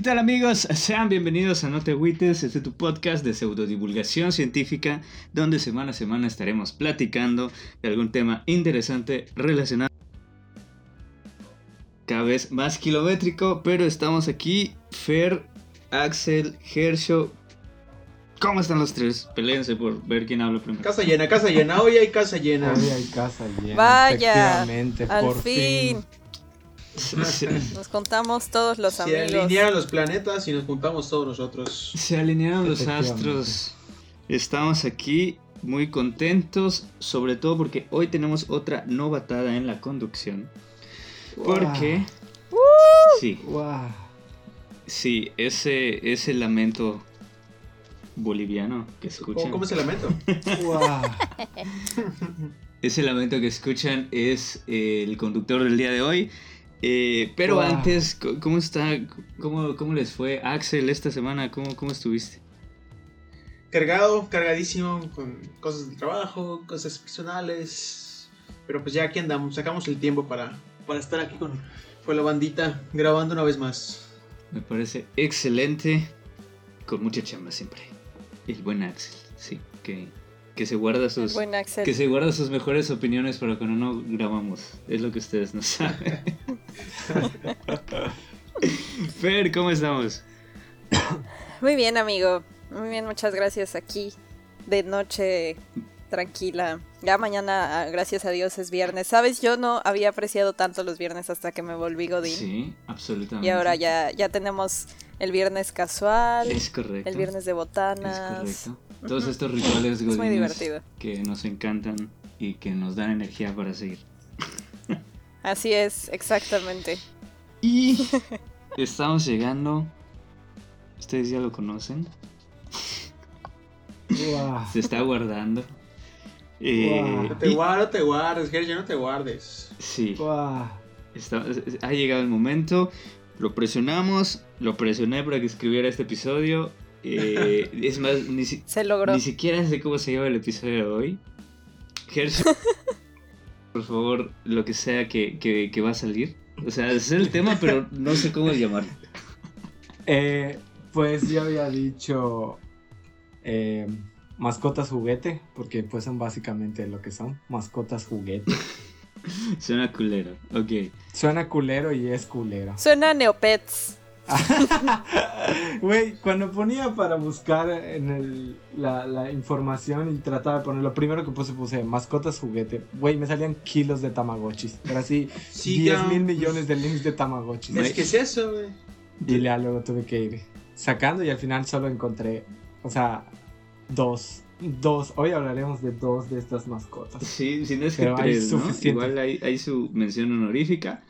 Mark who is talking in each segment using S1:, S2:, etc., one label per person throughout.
S1: ¿qué tal amigos? Sean bienvenidos a No Te Agüites, este es tu podcast de pseudodivulgación científica, donde semana a semana estaremos platicando de algún tema interesante relacionado cada vez más kilométrico, pero estamos aquí, Fer, Axel, Hersho. ¿Cómo están los tres? Peleense por ver quién habla primero.
S2: Casa llena, casa llena, hoy hay casa llena.
S3: Hoy hay casa llena.
S4: Vaya,
S3: efectivamente,
S4: al
S3: por
S4: fin.
S1: Se-
S4: Nos contamos todos los
S2: Se
S4: amigos.
S2: alinearon los planetas y nos juntamos todos nosotros.
S1: se alinearon los astros. Estamos aquí muy contentos, sobre todo porque hoy tenemos otra novatada en la conducción. Porque... Sí,
S3: Guau.
S1: sí, ese, ese lamento boliviano que
S2: ¿Cómo,
S1: escuchan.
S2: cómo es el lamento?
S3: Guau.
S1: Ese lamento que escuchan es el conductor del día de hoy. Eh, pero antes, ¿cómo está? ¿Cómo, ¿Cómo les fue? Axel, esta semana, ¿cómo, cómo estuviste?
S2: Cargado, cargadísimo, con cosas del trabajo, cosas personales. Pero pues ya aquí andamos, sacamos el tiempo para, para estar aquí con, con la bandita grabando una vez más.
S1: Me parece excelente. Con mucha chamba siempre. El buen Axel, sí, que, que se guarda sus. Que se guarda sus mejores opiniones para cuando no grabamos. Es lo que ustedes no saben. Fer, ¿cómo estamos?
S4: Muy bien, amigo. Muy bien, muchas gracias. Aquí de noche tranquila. Ya mañana, ah, gracias a Dios, es viernes. Sabes, yo no había apreciado tanto los viernes hasta que me volví Godín.
S1: Sí, absolutamente.
S4: y ahora ya, ya tenemos el viernes casual,
S1: Es correcto.
S4: el viernes de
S1: Es
S4: botanas.
S1: correcto. Todos estos rituales
S4: Es muy
S1: godines
S4: divertido.
S1: que nos encantan y que nos dan energía para seguir.
S4: Así es, exactamente.
S1: Y estamos llegando. Ustedes ya lo conocen. Se está guardando. Eh,
S3: Guau.
S2: No te guardes, no te guardes, Gerja, no te guardes.
S1: sí, está- ha llegado el momento. Lo presionamos. Lo presioné para que escribiera este episodio. Eh, es más, ni, si-
S4: Se logró.
S1: ni siquiera sé cómo se llama el episodio de hoy. Hershey, por favor, lo que sea que, que- que va a salir. O sea, es el tema, pero no sé cómo llamarlo.
S3: Eh, pues yo había dicho eh, mascotas juguete, porque pues son básicamente lo que son, mascotas juguete.
S1: Suena culero. Ok.
S3: Suena culero y es culero.
S4: Suena Neopets.
S3: Güey, cuando ponía para buscar en el- la, la información y trataba de poner, lo primero que puse puse mascotas juguete. Güey, me salían kilos de tamagotchis. Pero así,
S2: Sí,
S3: 10
S2: ya,
S3: mil
S2: pues,
S3: millones de links de tamagotchis.
S2: Es que es eso, güey.
S3: Y ya luego tuve que ir sacando y al final solo encontré, o sea, dos. Dos. Hoy hablaremos de dos de estas mascotas.
S1: Sí, si no es que
S3: Pero hay
S1: tres, ¿no?
S3: suficiente.
S1: Igual hay, hay su mención honorífica.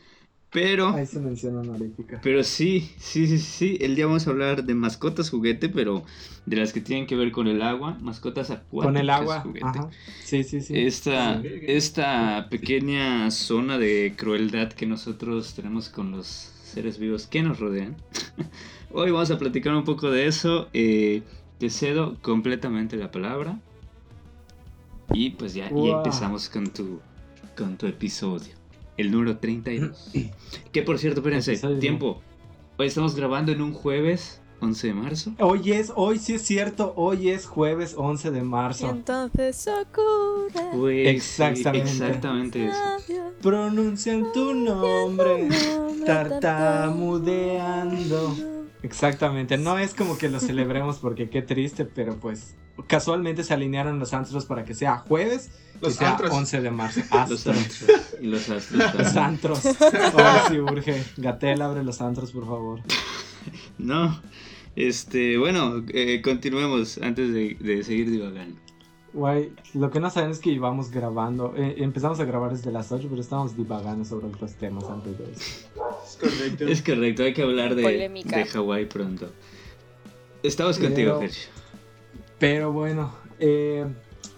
S1: Pero,
S3: Ahí se menciona honorífica.
S1: pero sí, sí, sí, sí. El día vamos a hablar de mascotas juguete, pero de las que tienen que ver con el agua. Mascotas acuáticas
S3: Con el agua.
S1: juguete.
S3: Ajá. Sí, sí, sí.
S1: Esta, esta pequeña zona de crueldad que nosotros tenemos con los seres vivos que nos rodean. Hoy vamos a platicar un poco de eso. eh, te cedo completamente la palabra. Y pues ya, y
S3: Wow.
S1: empezamos con tu, con tu episodio. El número 32. que por cierto, espérense, tiempo. Hoy estamos grabando en un jueves 11 de marzo.
S3: Hoy es, hoy sí es cierto, hoy es jueves 11 de
S4: Y
S3: marzo.
S4: entonces Sakura.
S1: Pues, sí,
S3: Exactamente.
S1: exactamente eso.
S3: Pronuncian tu nombre, tartamudeando. Exactamente, no es como que lo celebremos porque qué triste, pero pues casualmente se alinearon los antros para que sea jueves y
S2: Los
S3: sea
S2: antros.
S3: 11 de marzo.
S1: Los y los astros.
S3: Los antros. Ahora sí urge. Gatel, abre los antros, por favor.
S1: No, este, bueno, eh, continuemos antes de, de seguir divagando.
S3: Guay, lo que no saben es que íbamos grabando. eh, empezamos a grabar desde las 8, pero estábamos divagando sobre otros temas antes de eso.
S2: Es correcto.
S1: Es correcto, hay que hablar de,
S4: Polémica.
S1: de Hawái pronto. Estamos contigo,
S3: Pero-. Pero bueno, eh,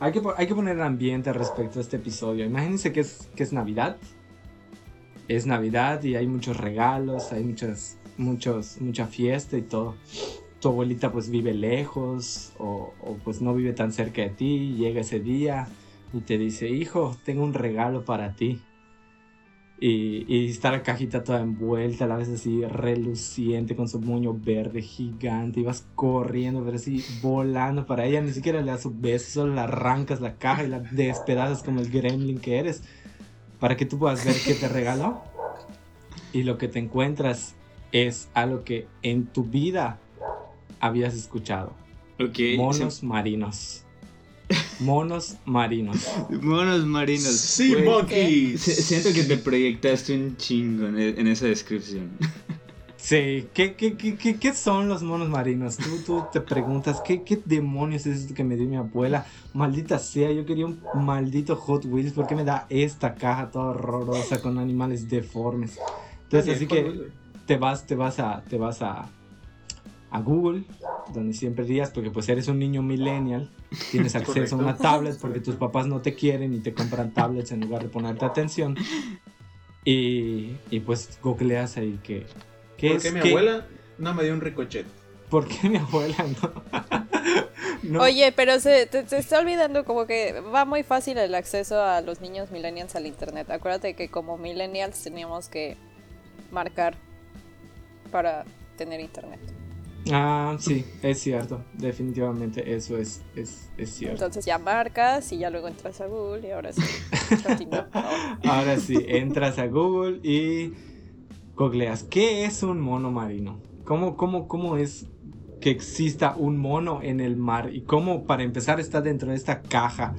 S3: hay, que, hay que poner ambiente respecto a este episodio. Imagínense que es, que es Navidad. Es Navidad y hay muchos regalos, hay muchas, muchos, mucha fiesta y todo. Tu abuelita pues vive lejos o, o, pues no vive tan cerca de ti. Llega ese día y te dice, hijo, tengo un regalo para ti. Y, y está la cajita toda envuelta, a la vez así reluciente, con su moño verde gigante. Y vas corriendo, pero así volando para ella. Ni siquiera le das un beso, solo la arrancas la caja y la despedazas como el gremlin que eres. Para que tú puedas ver qué te regaló. Y lo que te encuentras es algo que en tu vida habías escuchado. Monos marinos. Monos marinos.
S1: Monos marinos.
S2: Sí,
S1: Güey,
S2: monkeys.
S1: Siento que te proyectaste un chingo en, en esa descripción.
S3: Sí, ¿qué, qué, qué, qué, qué son los monos marinos? Tú, tú te preguntas, ¿qué, ¿qué demonios es esto que me dio mi abuela? Maldita sea, yo quería un maldito Hot Wheels, ¿por qué me da esta caja toda horrorosa con animales deformes? Entonces, así que te vas, te vas a, te vas a, a Google, donde siempre irías, porque pues eres un niño millennial, tienes acceso a una tablet porque tus papás no te quieren y te compran tablets en lugar de ponerte atención. Y, y pues googleas ahí que... ¿qué
S2: ¿Por
S3: es?
S2: qué mi
S3: ¿Qué-
S2: abuela no me dio un ricochet?
S3: ¿Por qué mi abuela no? No,
S4: Oye, pero se te, te está olvidando como que va muy fácil el acceso a los niños millennials al internet. Acuérdate que como millennials teníamos que marcar para tener internet.
S3: Ah, sí, es cierto. Definitivamente eso es, es, es cierto.
S4: Entonces ya marcas y ya luego entras a Google y ahora sí. continúa.
S3: Ahora sí, entras a Google y googleas. ¿Qué es un mono marino? ¿Cómo, cómo, cómo es que exista un mono en el mar? ¿Y cómo, para empezar, está dentro de esta caja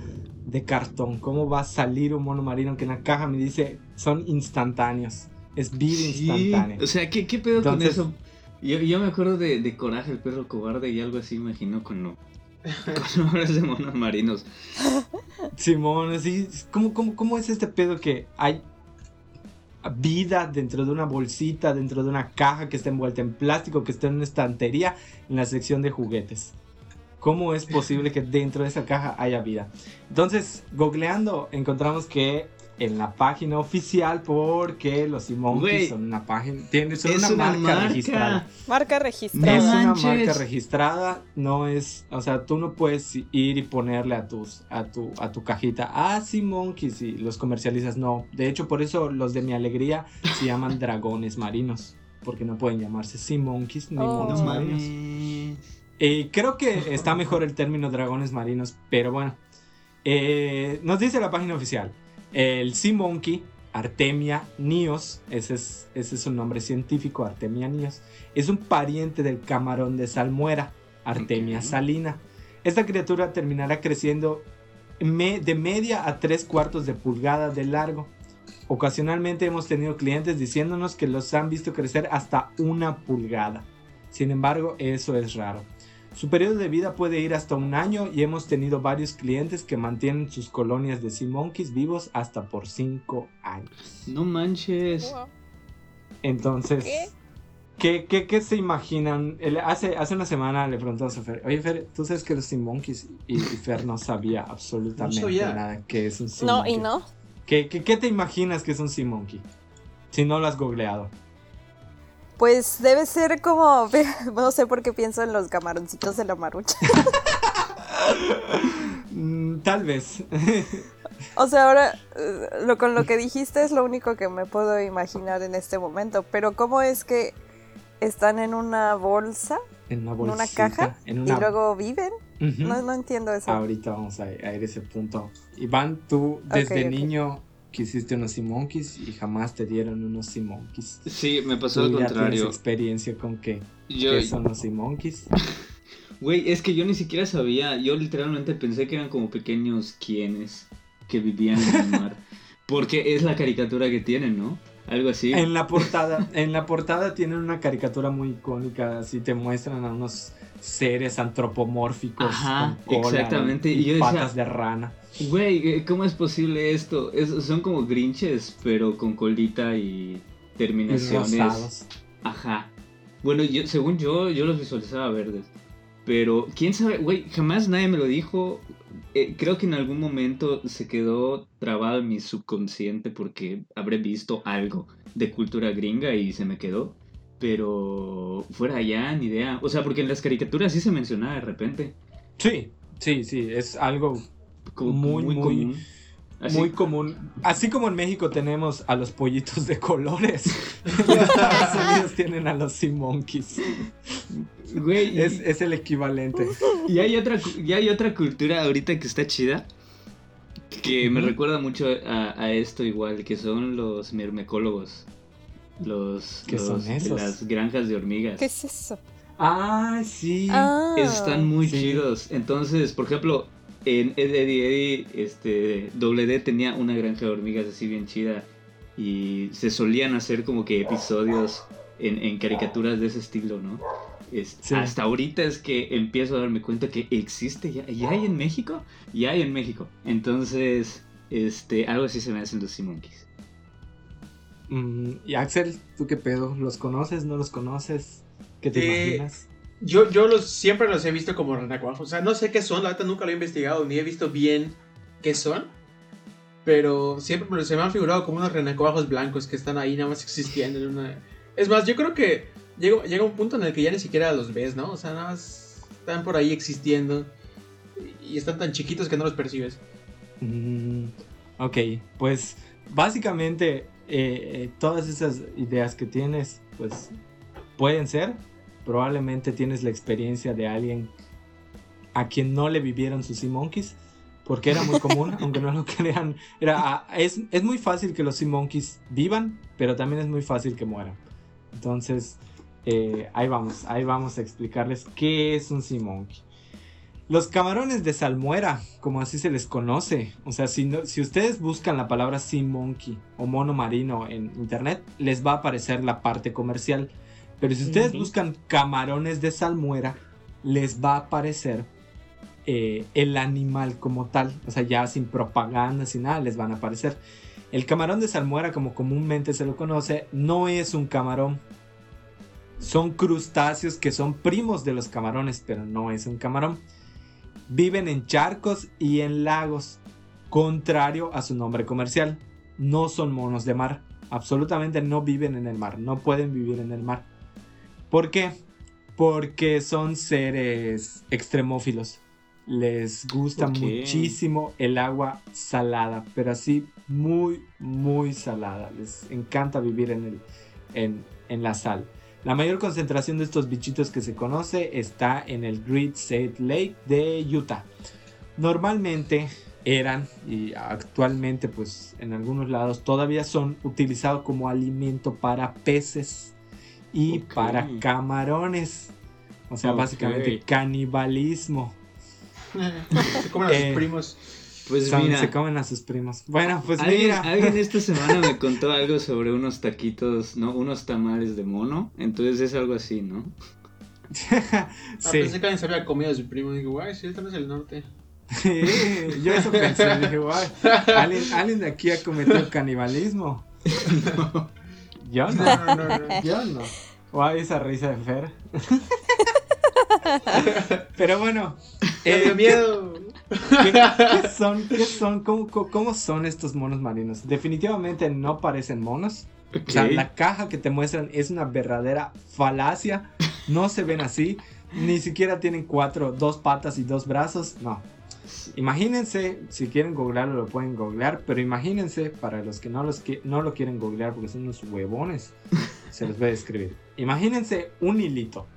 S3: de cartón? ¿Cómo va a salir un mono marino que en la caja me dice son instantáneos? Es vida
S1: Sí,
S3: instantánea.
S1: O sea, ¿qué, qué pedo
S3: Entonces-
S1: con eso? Yo, yo me acuerdo de, de Coraje, el perro cobarde y algo así, imagino, con lo. Con obras de monos marinos.
S3: Simón, así, ¿cómo, cómo, ¿cómo es este pedo que hay vida dentro de una bolsita, dentro de una caja que está envuelta en plástico, que está en una estantería en la sección de juguetes? ¿Cómo es posible que dentro de esa caja haya vida? Entonces, googleando, encontramos que en la página oficial, porque los
S1: Güey,
S3: Simonkeys son una página, son
S1: es
S3: una,
S1: una
S3: marca,
S1: marca.
S3: registrada.
S4: Marca
S1: No
S4: registrada.
S3: Es una
S1: manches.
S3: marca registrada, no es, o sea, tú no puedes ir y ponerle a tus, a tu, a tu cajita, ah, sí, monkeys, y los comercializas, no. De hecho, por eso los de mi alegría se llaman dragones marinos, porque no pueden llamarse sea monkeys ni
S4: Oh.
S3: monos
S1: No
S3: marinos. Eh, creo que está mejor el término dragones marinos, pero bueno. Eh, nos dice la página oficial. El Sea Monkey, Artemia nios, ese es, ese es su nombre científico, Artemia nios, es un pariente del camarón de salmuera, Artemia salina. Esta criatura terminará creciendo me- de media a tres cuartos de pulgada de largo. Ocasionalmente hemos tenido clientes diciéndonos que los han visto crecer hasta una pulgada. Sin embargo, eso es raro. Su periodo de vida puede ir hasta un año y hemos tenido varios clientes que mantienen sus colonias de sea monkeys vivos hasta por 5 años.
S1: No manches.
S3: Entonces,
S4: ¿Qué?
S3: ¿qué, qué, qué se imaginan? El- hace, hace una semana le preguntamos a Fer, oye Fer, ¿tú sabes que los sea monkeys? Y, y Fer no sabía absolutamente
S2: No sabía.
S3: nada que es un sea
S4: No,
S3: monkey.
S4: y no.
S3: ¿Qué, qué, qué te imaginas que es un sea monkey? Si no lo has googleado.
S4: Pues debe ser como. No sé por qué pienso en los camaroncitos de la marucha.
S3: Mm, tal vez.
S4: O sea, ahora eh, lo, con lo que dijiste es lo único que me puedo imaginar en este momento. Pero ¿cómo es que están en una bolsa,
S3: en una
S4: en
S3: bolsita.
S4: una caja,
S3: En una...
S4: y luego viven? No, no entiendo eso.
S3: Ahorita vamos a, ir a ese punto. Iván, tú desde niño quisiste unos sea monkeys y jamás te dieron unos sea monkeys.
S1: Sí, me pasó al
S3: ya tienes
S1: contrario.
S3: experiencia con qué,
S1: Yo,
S3: qué son los sea monkeys.
S1: güey, es que yo ni siquiera sabía. Yo literalmente pensé que eran como pequeños quienes que vivían en el mar. Porque es la caricatura que tienen, ¿no? Algo así.
S3: En la portada, en la portada tienen una caricatura muy icónica, así te muestran a unos seres antropomórficos
S1: Ajá,
S3: con cola
S1: exactamente,
S3: y,
S1: y yo decía-
S3: patas de rana.
S1: Güey, ¿cómo es posible esto? Es- son como grinches, pero con colita y
S3: Y
S1: terminaciones.
S3: rosados.
S1: Ajá. Bueno, yo, según yo, yo los visualizaba verdes. Pero, quién sabe, güey, jamás nadie me lo dijo. Eh, creo que en algún momento se quedó trabado en mi subconsciente porque habré visto algo de cultura gringa y se me quedó. Pero fuera allá, ni idea. O sea, porque en las caricaturas sí se mencionaba de repente.
S3: Sí, sí, sí, es algo
S1: Como
S3: Muy, muy-
S1: común. Así-
S3: muy común. Así como en México tenemos a los pollitos de colores, en Estados Unidos tienen a los sea monkeys.
S1: Güey,
S3: Es, es el equivalente.
S1: Y hay otra, y hay otra cultura ahorita que está chida. Que me recuerda mucho a, a esto igual, que son los mirmecólogos. Los,
S3: ¿Qué
S1: los
S3: son esos?
S1: las granjas de hormigas.
S4: ¿Qué es eso?
S3: Ah, sí.
S4: Ah.
S1: Esos están muy
S3: Sí.
S1: chidos. Entonces, por ejemplo, en Ed, Eddie Eddie, este, Doble D tenía una granja de hormigas así bien chida. Y se solían hacer como que episodios en, en caricaturas de ese estilo, ¿no? Es-
S3: Sí.
S1: Hasta ahorita es que empiezo a darme cuenta que existe ya, ya hay en México, ya hay en México. Entonces, este, algo así se me hacen los Sea Monkeys.
S3: Mm, y Axel, ¿tú qué pedo? ¿Los conoces? ¿No los conoces? ¿Qué te
S2: Eh,
S3: imaginas?
S2: Yo, yo los, siempre los he visto como renacuajos. O sea, no sé qué son, la verdad nunca lo he investigado, ni he visto bien qué son. Pero siempre se me han figurado como unos renacuajos blancos que están ahí nada más existiendo en una... Es más, yo creo que llega, llega un punto en el que ya ni siquiera los ves, ¿no? O sea, nada más están por ahí existiendo. Y están tan chiquitos que no los percibes.
S3: Mm, ok, pues básicamente eh, eh, todas esas ideas que tienes, pues pueden ser. Probablemente tienes la experiencia de alguien a quien no le vivieron sus Sea Monkeys, porque era muy común, aunque no lo crean. Era, ah, es, es muy fácil que los Sea Monkeys vivan, pero también es muy fácil que mueran. Entonces, eh, ahí vamos, ahí vamos a explicarles qué es un Sea Monkey. Los camarones de salmuera, como así se les conoce, o sea, si, no- si ustedes buscan la palabra sea monkey o mono marino en internet, les va a aparecer la parte comercial. Pero si ustedes buscan camarones de salmuera, les va a aparecer eh, el animal como tal. O sea, ya sin propaganda, sin nada, les van a aparecer. El camarón de salmuera, como comúnmente se lo conoce, no es un camarón. Son crustáceos que son primos de los camarones, pero no es un camarón. Viven en charcos y en lagos, contrario a su nombre comercial. No son monos de mar. Absolutamente no viven en el mar. No pueden vivir en el mar. ¿Por qué? Porque son seres extremófilos. Les gusta muchísimo el agua salada, pero así muy, muy salada. Les encanta vivir en, el, en, en la sal. La mayor concentración de estos bichitos que se conoce está en el Great Salt Lake de Utah. Normalmente eran y actualmente pues en algunos lados todavía son utilizados como alimento para peces y para camarones. O sea, básicamente canibalismo.
S2: Se comen a sus
S3: Eh,
S2: primos.
S1: Pues
S3: Son-
S1: mira,
S3: se comen a sus primos. Bueno, pues
S1: alguien,
S3: mira.
S1: alguien esta semana me contó algo sobre unos taquitos, ¿no? Unos tamales de mono. Entonces es algo así, ¿no?
S2: Ah,
S3: sí.
S2: Pensé que alguien se había comido a su primo. Digo, guay, si esto no es el norte.
S3: Sí, yo eso pensé, dije, "Guay, ¿alguien, alguien de aquí ha cometido canibalismo. Yo no,
S2: No, no, no, no.
S3: yo no. Guay, esa risa de Fer. Pero bueno, eh,
S2: miedo.
S3: ¿qué, qué son? ¿Qué son? ¿Cómo, cómo, son estos monos marinos? Definitivamente no parecen monos. O sea,
S1: Ok.
S3: la caja que te muestran es una verdadera falacia. No se ven así. Ni siquiera tienen cuatro, dos patas y dos brazos. No. Imagínense, si quieren googlearlo lo pueden googlear, pero imagínense, para los que no, los que no lo quieren googlear porque son unos huevones, se los voy a describir. Imagínense un hilito.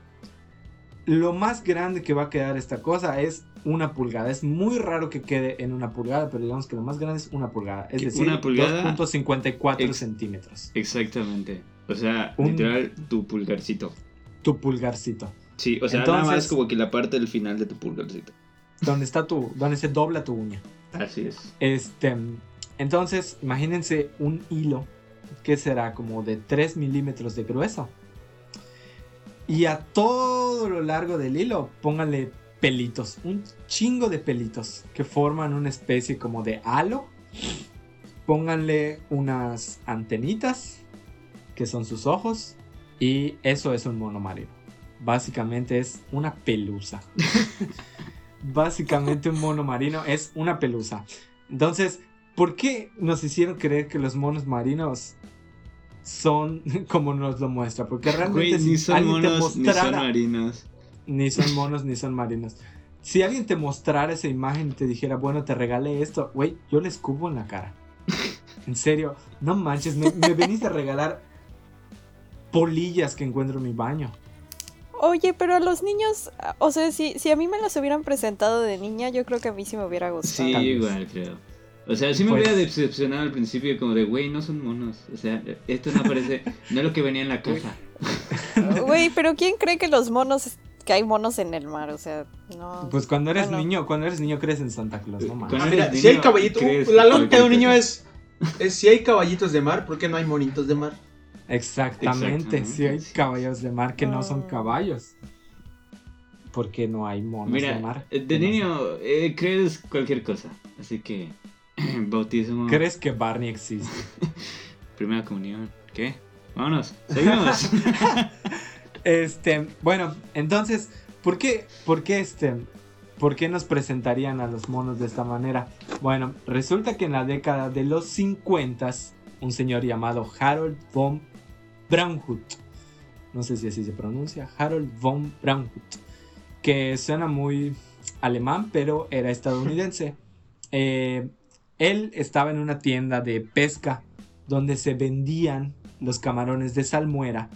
S3: Lo más grande que va a quedar esta cosa es una pulgada. Es muy raro que quede en una pulgada, pero digamos que lo más grande es una pulgada. Es decir,
S1: una pulgada-
S3: 2.54
S1: Ex-
S3: centímetros.
S1: Exactamente. O sea,
S3: Un-
S1: literal, tu pulgarcito.
S3: Tu pulgarcito.
S1: Sí, o sea, nada
S3: Entonces-
S1: más como que la parte del final de tu pulgarcito.
S3: Donde está tu, donde se dobla tu uña.
S1: Así es.
S3: Este, entonces, imagínense un hilo que será como de 3 milímetros de grueso. Y a todo lo largo del hilo, pónganle pelitos, un chingo de pelitos que forman una especie como de halo. Pónganle unas antenitas, que son sus ojos, y eso es un mono marino. Básicamente es una pelusa. Básicamente un mono marino es una pelusa. Entonces, ¿por qué nos hicieron creer que los monos marinos son como nos lo muestra? Porque realmente
S1: Güey,
S3: si
S1: ni son
S3: alguien te
S1: monos ni son
S3: mostrara-
S1: marinos.
S3: ni son monos ni son marinos. si alguien te mostrara esa imagen y te dijera, bueno, te regalé esto, güey, yo le escupo en la cara. En serio, no manches, me, me veniste a regalar polillas que encuentro en mi baño.
S4: Oye, pero a los niños, o sea, si, si a mí me las hubieran presentado de niña, yo creo que a mí sí me hubiera gustado.
S1: Sí, igual creo. O sea, sí me
S3: Pues-
S1: hubiera decepcionado al principio como de, güey, no son monos. O sea, esto no parece, no es lo que venía en la caja.
S4: Güey, pero ¿quién cree que los monos, que hay monos en el mar? O sea, no.
S3: Pues cuando eres
S4: Bueno.
S3: niño, cuando eres niño crees en Santa Claus, no
S1: Cuando
S2: Ah, mira,
S1: niño,
S2: si hay caballitos. La lógica de un niño es, es si hay caballitos de mar, ¿por qué no hay monitos de mar?
S3: Exactamente, si hay
S1: Exactamente.
S3: caballos de mar que no son
S4: Ah.
S3: caballos. Porque no hay monos de mar.
S1: de
S3: que no
S1: niño eh, crees cualquier cosa. Así que, bautismo,
S3: ¿Crees que Barney existe?
S1: primera comunión, ¿qué? Vámonos, seguimos.
S3: Este, bueno, entonces, ¿por qué, por qué este, por qué nos presentarían a los monos de esta manera? Bueno, resulta que en la década de los 50 un señor llamado Harold von Braunhut, no sé si así se pronuncia, Harold von Braunhut, que suena muy alemán, pero era estadounidense. Eh, él estaba en una tienda de pesca donde se vendían los camarones de salmuera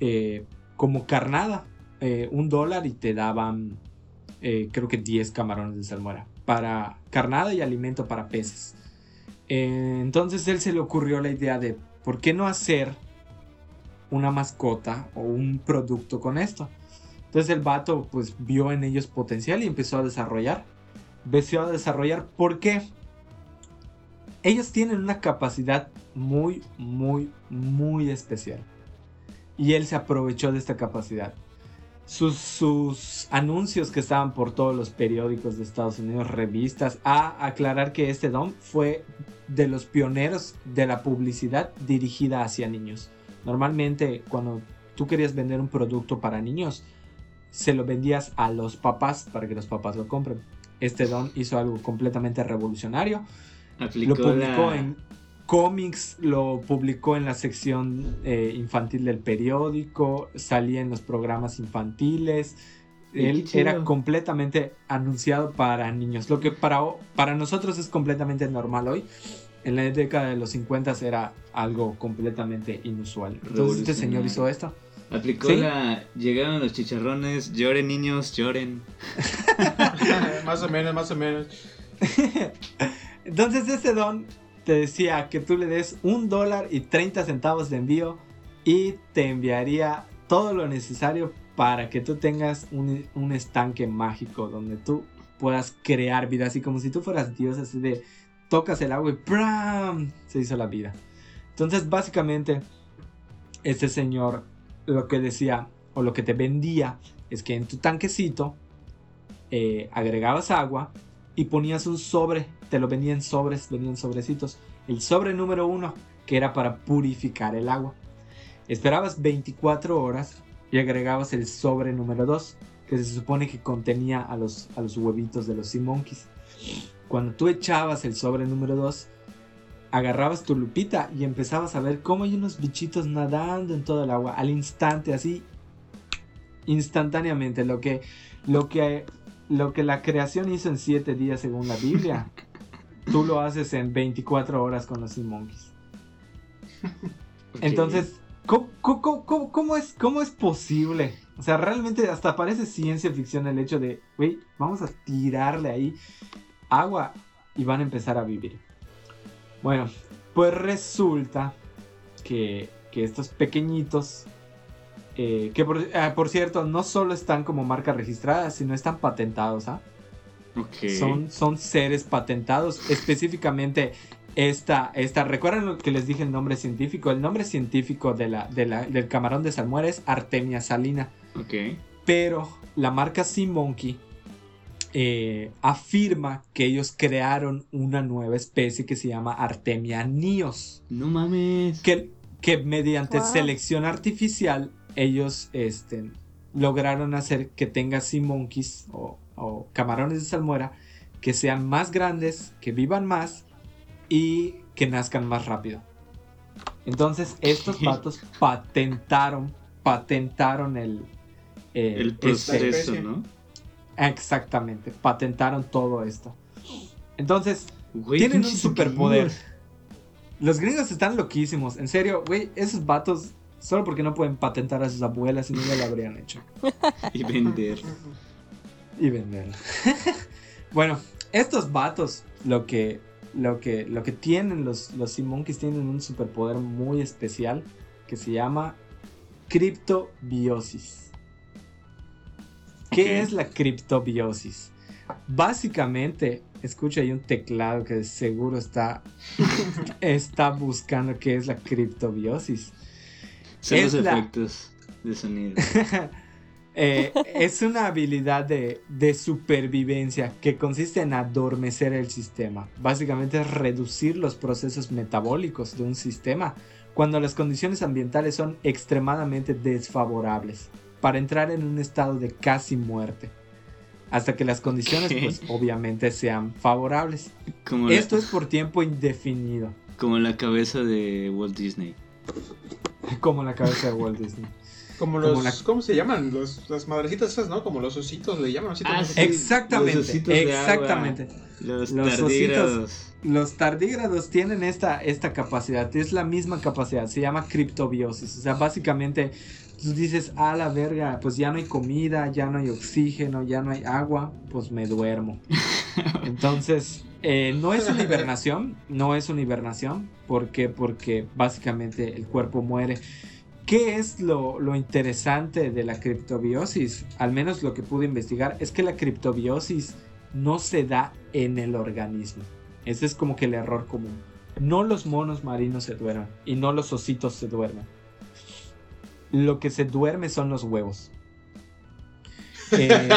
S3: eh, como carnada, eh, un dólar y te daban creo que 10 camarones de salmuera para carnada y alimento para peces. Eh, entonces él se le ocurrió la idea de por qué no hacer una mascota o un producto con esto. Entonces el vato pues vio en ellos potencial y empezó a desarrollar. Empezó a desarrollar porque ellos tienen una capacidad muy, muy, muy especial. Y él se aprovechó de esta capacidad. Sus, sus anuncios que estaban por todos los periódicos de Estados Unidos, revistas, a aclarar que este Don fue de los pioneros de la publicidad dirigida hacia niños. Normalmente cuando tú querías vender un producto para niños, se lo vendías a los papás para que los papás lo compren. Este Don hizo algo completamente revolucionario
S1: Aplicó
S3: lo publicó
S1: la...
S3: en cómics, lo publicó en la sección eh, infantil del periódico, salía en los programas infantiles. Él era completamente anunciado para niños, lo que para, para nosotros es completamente normal hoy. En la década de los 50 era algo completamente inusual. Entonces este señor hizo esto.
S1: Aplicó
S3: ¿Sí?
S1: la... Llegaron los chicharrones, lloren niños, lloren.
S2: más o menos, más o menos.
S3: Entonces ese don te decía que tú le des un dólar y 30 centavos de envío y te enviaría todo lo necesario para que tú tengas un, un estanque mágico donde tú puedas crear vida, así como si tú fueras Dios, así de tocas el agua y ¡pram! se hizo la vida. Entonces básicamente este señor lo que decía o lo que te vendía es que en tu tanquecito eh, agregabas agua y ponías un sobre, te lo vendían sobres, venían sobrecitos. El sobre número uno, que era para purificar el agua. Esperabas 24 horas y agregabas el sobre número 2, que se supone que contenía a los, a los huevitos de los sea monkeys. Cuando tú echabas el sobre número 2, agarrabas tu lupita y empezabas a ver cómo hay unos bichitos nadando en todo el agua al instante, así instantáneamente. Lo que, lo que, lo que la creación hizo en 7 días según la Biblia, tú lo haces en 24 horas con los Monkeys. Entonces, ¿cómo, cómo- cómo- cómo es, ¿cómo es posible? O sea, realmente hasta parece ciencia ficción el hecho de, güey, vamos a tirarle ahí agua y van a empezar a vivir. Bueno, pues resulta que, que estos pequeñitos, eh, que por, ah, por cierto, no solo están como marca registrada, sino están patentados, ¿ah? Son, son seres patentados. Específicamente, esta, esta. ¿Recuerdan lo que les dije el nombre científico? El nombre científico de la, de la- del camarón de salmuera es Artemia salina.
S1: Ok.
S3: Pero la marca Sea Monkey eh, afirma que ellos crearon una nueva especie que se llama Artemia nios.
S1: No mames.
S3: Que, que mediante
S4: Wow.
S3: selección artificial ellos este, lograron hacer que tenga Sea Monkeys o, o camarones de salmuera que sean más grandes, que vivan más y que nazcan más rápido. Entonces estos patos patentaron, patentaron el, eh,
S1: El
S3: este-
S1: proceso,
S2: especie.
S1: ¿no?
S3: Exactamente, patentaron todo esto. Entonces,
S1: Güey,
S3: tienen un superpoder.
S1: gringos.
S3: Los gringos están loquísimos. En serio, güey, esos vatos, solo porque no pueden patentar a sus abuelas y no lo habrían hecho.
S1: Y vender.
S3: Y venderlo. bueno, estos vatos, lo que, lo que, lo que tienen, los, los Sea Monkeys tienen un superpoder muy especial que se llama criptobiosis. ¿Qué es la criptobiosis? Básicamente, escucha, hay un teclado que seguro está, está buscando qué es la criptobiosis.
S1: Son
S3: Es
S1: los
S3: la-
S1: efectos de sonido.
S3: Eh, es una habilidad de, de supervivencia que consiste en adormecer el sistema. Básicamente es reducir los procesos metabólicos de un sistema cuando las condiciones ambientales son extremadamente desfavorables para entrar en un estado de casi muerte. Hasta que las condiciones, pues obviamente sean favorables.
S1: Como la,
S3: Esto es por tiempo indefinido,
S1: como la cabeza de Walt Disney.
S3: Como la cabeza de Walt Disney.
S2: Como
S3: Como
S2: los,
S3: la-
S2: ¿cómo se llaman? Los, las madrecitas esas, ¿no? Como los ositos le llaman. así
S1: Ah,
S2: también.
S1: sí.
S3: Exactamente,
S1: los ositos de agua.
S3: exactamente.
S1: Los,
S3: Los
S1: tardígrados.
S3: Los tardígrados tienen esta, esta capacidad, es la misma capacidad, se llama criptobiosis. O sea, básicamente tú dices, a la verga, pues ya no hay comida, ya no hay oxígeno, ya no hay agua, pues me duermo. Entonces, eh, no es una hibernación, no es una hibernación, ¿por qué? Porque básicamente el cuerpo muere. ¿Qué es lo, lo interesante de la criptobiosis? Al menos lo que pude investigar es que la criptobiosis no se da en el organismo. Ese es como que el error común. No los monos marinos se duermen y no los ositos se duermen. Lo que se duerme son los huevos. Eh,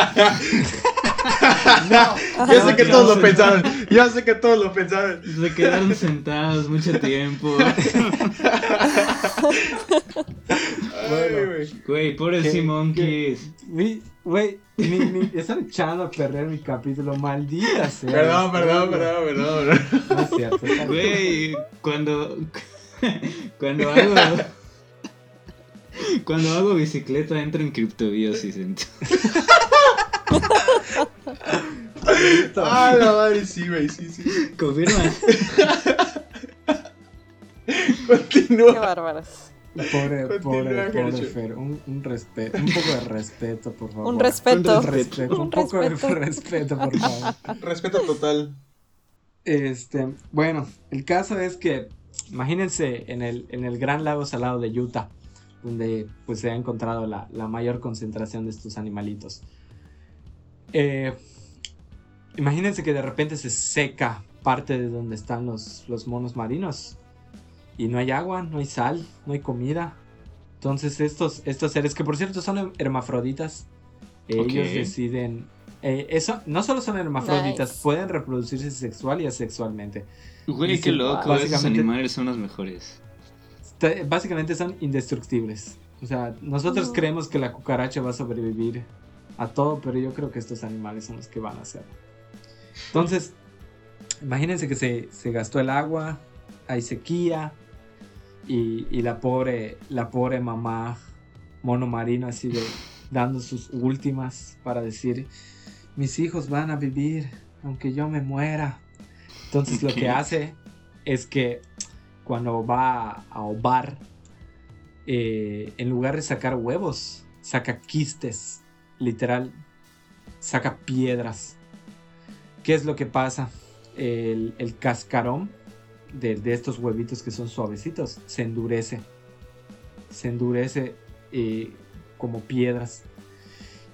S3: no,
S2: Ya
S3: no,
S2: sé que todos lo pensaron. Ya sé que todos lo pensaron.
S1: Se quedaron sentados mucho tiempo.
S2: Ay, güey.
S1: Pobre
S3: ¿Qué-
S1: Sea Monkeys.
S3: Mi- Güey, están echando a perder mi capítulo, maldita sea.
S2: Perdón, perdón, perdón, perdón. perdón.
S3: No es cierto.
S1: Güey, cuando. Cuando hago. Cuando hago bicicleta entro en criptobiosis. ent-
S2: Ah, la madre, sí, güey, sí, sí.
S1: Confirma.
S4: Qué
S2: Continúa.
S4: bárbaros.
S3: Pobre,
S2: Continúa,
S3: pobre, pobre. Fer. Un, un respeto, un poco de respeto, por favor.
S4: Un respeto.
S3: Un respeto, un
S4: Un
S3: poco de
S4: respeto.
S3: respeto, por favor.
S2: Respeto total.
S3: Este, bueno, el caso es que imagínense en el, en el gran lago salado de Utah, donde pues se ha encontrado la, la mayor concentración de estos animalitos. Eh, imagínense que de repente se seca parte de donde están los, los monos marinos y no hay agua, no hay sal, no hay comida. Entonces estos, estos seres, que por cierto son hermafroditas, ellos deciden... eh, eso, no solo son hermafroditas,
S4: Nice.
S3: pueden reproducirse sexual y asexualmente.
S1: Güey,
S3: Y
S1: qué loco. Esos
S3: básicamente-
S1: animales son los mejores.
S3: Básicamente son indestructibles. O sea, nosotros creemos que la cucaracha va a sobrevivir a todo, pero yo creo que estos animales son los que van a hacerlo. Entonces, imagínense que se, se gastó el agua, hay sequía, y, y la pobre, la pobre mamá mono marino así de dando sus últimas para decir, mis hijos van a vivir aunque yo me muera. Entonces lo que hace es que cuando va a ovar, eh, en lugar de sacar huevos, saca quistes, literal, saca piedras. ¿Qué es lo que pasa? El, cascarón de, de estos huevitos que son suavecitos se endurece. Se endurece eh, como piedras.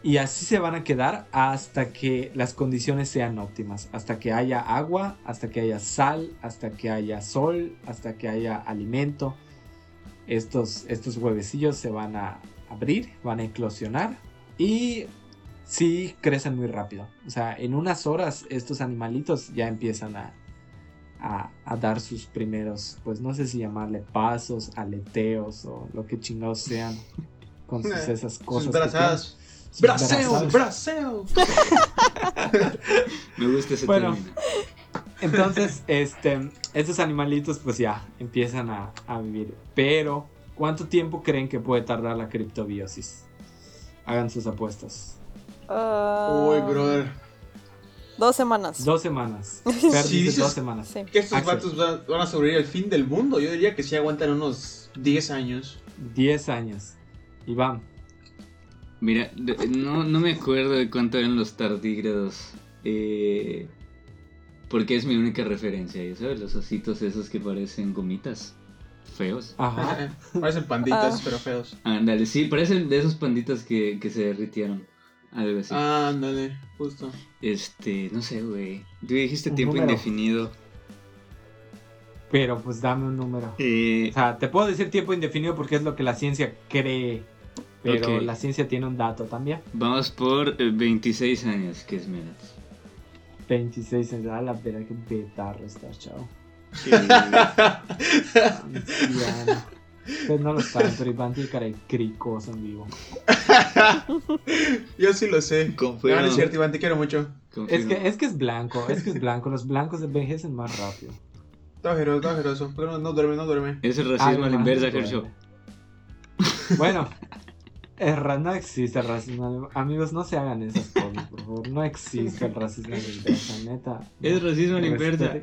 S3: Y así se van a quedar hasta que las condiciones sean óptimas. Hasta que haya agua, hasta que haya sal, hasta que haya sol, hasta que haya alimento. Estos, estos huevecillos se van a abrir, van a eclosionar y sí crecen muy rápido. O sea, en unas horas estos animalitos ya empiezan a, a, a dar sus primeros, pues no sé si llamarle pasos, aleteos o lo que chingados sean con sus, esas cosas.
S2: brazadas.
S3: Sus
S2: Braseo.
S1: Me gusta ese
S3: Bueno.
S1: término.
S3: Entonces, este, estos animalitos pues ya empiezan a, a vivir. Pero, ¿cuánto tiempo creen que puede tardar la criptobiosis? Hagan sus apuestas.
S4: Ah,
S2: Uy, brother.
S4: Dos semanas.
S3: Dos semanas. Fer
S2: Sí, dices-
S3: dos semanas.
S4: Sí.
S2: Que estos vatos van, a sobrevivir al fin del mundo. Yo diría que sí aguantan unos 10 años.
S3: Diez años. Iván.
S1: Mira, no, no me acuerdo de cuánto eran los tardígrados. Eh, porque es mi única referencia, ¿ya ¿sabes? Los ositos esos que parecen gomitas. Feos.
S3: Ajá.
S2: Parecen panditas,
S4: Ah.
S2: pero feos.
S1: Ándale, sí, parecen de esos panditas que, que se derritieron. Algo así.
S2: Ah, ándale, justo.
S1: Este, no sé, güey. Tú dijiste
S3: Un
S1: tiempo
S3: número.
S1: indefinido.
S3: Pero pues dame un número.
S1: Eh,
S3: O sea, te puedo decir tiempo indefinido porque es lo que la ciencia cree. Pero la ciencia tiene un dato también.
S1: vamos por eh, 26 años, que es menos.
S3: 26 años. A la vera que betarro estás, chavo. Ustedes no lo saben, pero Iván tiene cara de cricoso en vivo.
S2: Yo sí lo sé.
S1: Confirmo.
S2: No, no es cierto, Iván, te quiero mucho.
S3: Es que, es que es blanco, es que es blanco. Los blancos envejecen más rápido.
S2: Está ojeroso, está ojeroso. Pero no, no duerme, no duerme.
S1: Es el racismo a la inversa,
S3: bueno.
S1: Kershaw.
S3: Bueno, el no existe el racismo. a la- Amigos, no se hagan esas cosas, por favor. No existe el racismo a la inversa, neta.
S1: Es racismo a la inversa.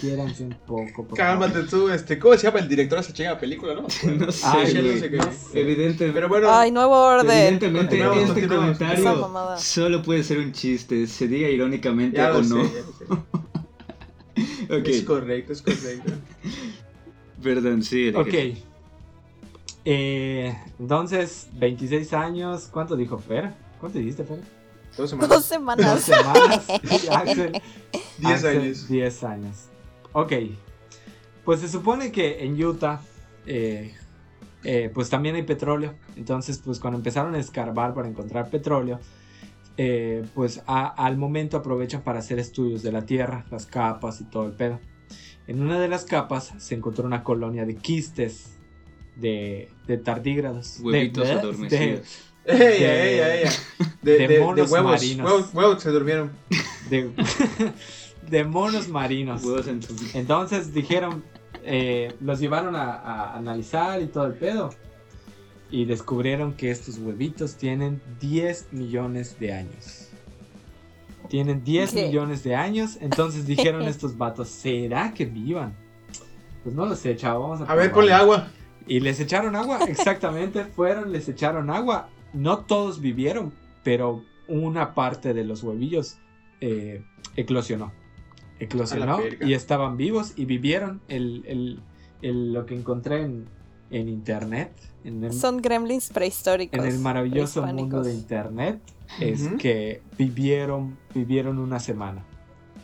S3: Quiéranse un poco, por favor.
S2: Cálmate tú, este. ¿Cómo se llama el director de esa chinga película, no?
S1: No sé,
S3: Ay,
S2: no sé qué.
S3: no.
S1: Evidentemente,
S2: Pero bueno,
S4: Ay, nuevo orden.
S1: evidentemente este comentario solo puede ser un chiste, se diga irónicamente
S2: ya
S1: o
S2: lo sé,
S1: no.
S2: ya lo sé. Es correcto, es correcto.
S1: perdón, sí.
S3: Ok. Eh, entonces, 26 años. ¿Cuánto dijo Fer? ¿Cuánto dijiste, Fer?
S2: Dos
S4: Dos
S2: semanas.
S3: Dos
S4: semanas.
S3: semanas. Y Axel,
S2: 10
S3: Axel,
S2: años.
S3: 10 años. Ok. Pues se supone que en Utah, eh, eh, pues también hay petróleo. Entonces, pues cuando empezaron a escarbar para encontrar petróleo, eh, pues a- al momento aprovechan para hacer estudios de la tierra, las capas y todo el pedo. En una de las capas se encontró una colonia de quistes de, de tardígrados. de-
S1: Huevitos
S3: de-
S1: adormecidos.
S2: De,
S3: de
S2: de, de
S3: monos
S2: huevos,
S3: marinos.
S2: huevos. Huevos que se durmieron.
S3: de, de monos marinos. Entonces dijeron, eh, los llevaron a, a analizar y todo el pedo. Y descubrieron que estos huevitos tienen 10 millones de años. Tienen 10
S4: ¿Qué?
S3: millones de años. Entonces dijeron estos vatos, ¿será que vivan? Pues no lo sé, chavo. Vamos a,
S2: A ver,
S3: probarlo".
S2: ponle agua.
S3: Y les echaron agua, exactamente. Fueron, les echaron agua. No todos vivieron, pero una parte de los huevillos eh, eclosionó. Eclosionó y estaban vivos y vivieron el, el- el- lo que encontré en, en internet. En el,
S4: Son gremlins prehistóricos.
S3: en el maravilloso mundo de internet. Es
S2: Ujú.
S3: que vivieron, vivieron una semana.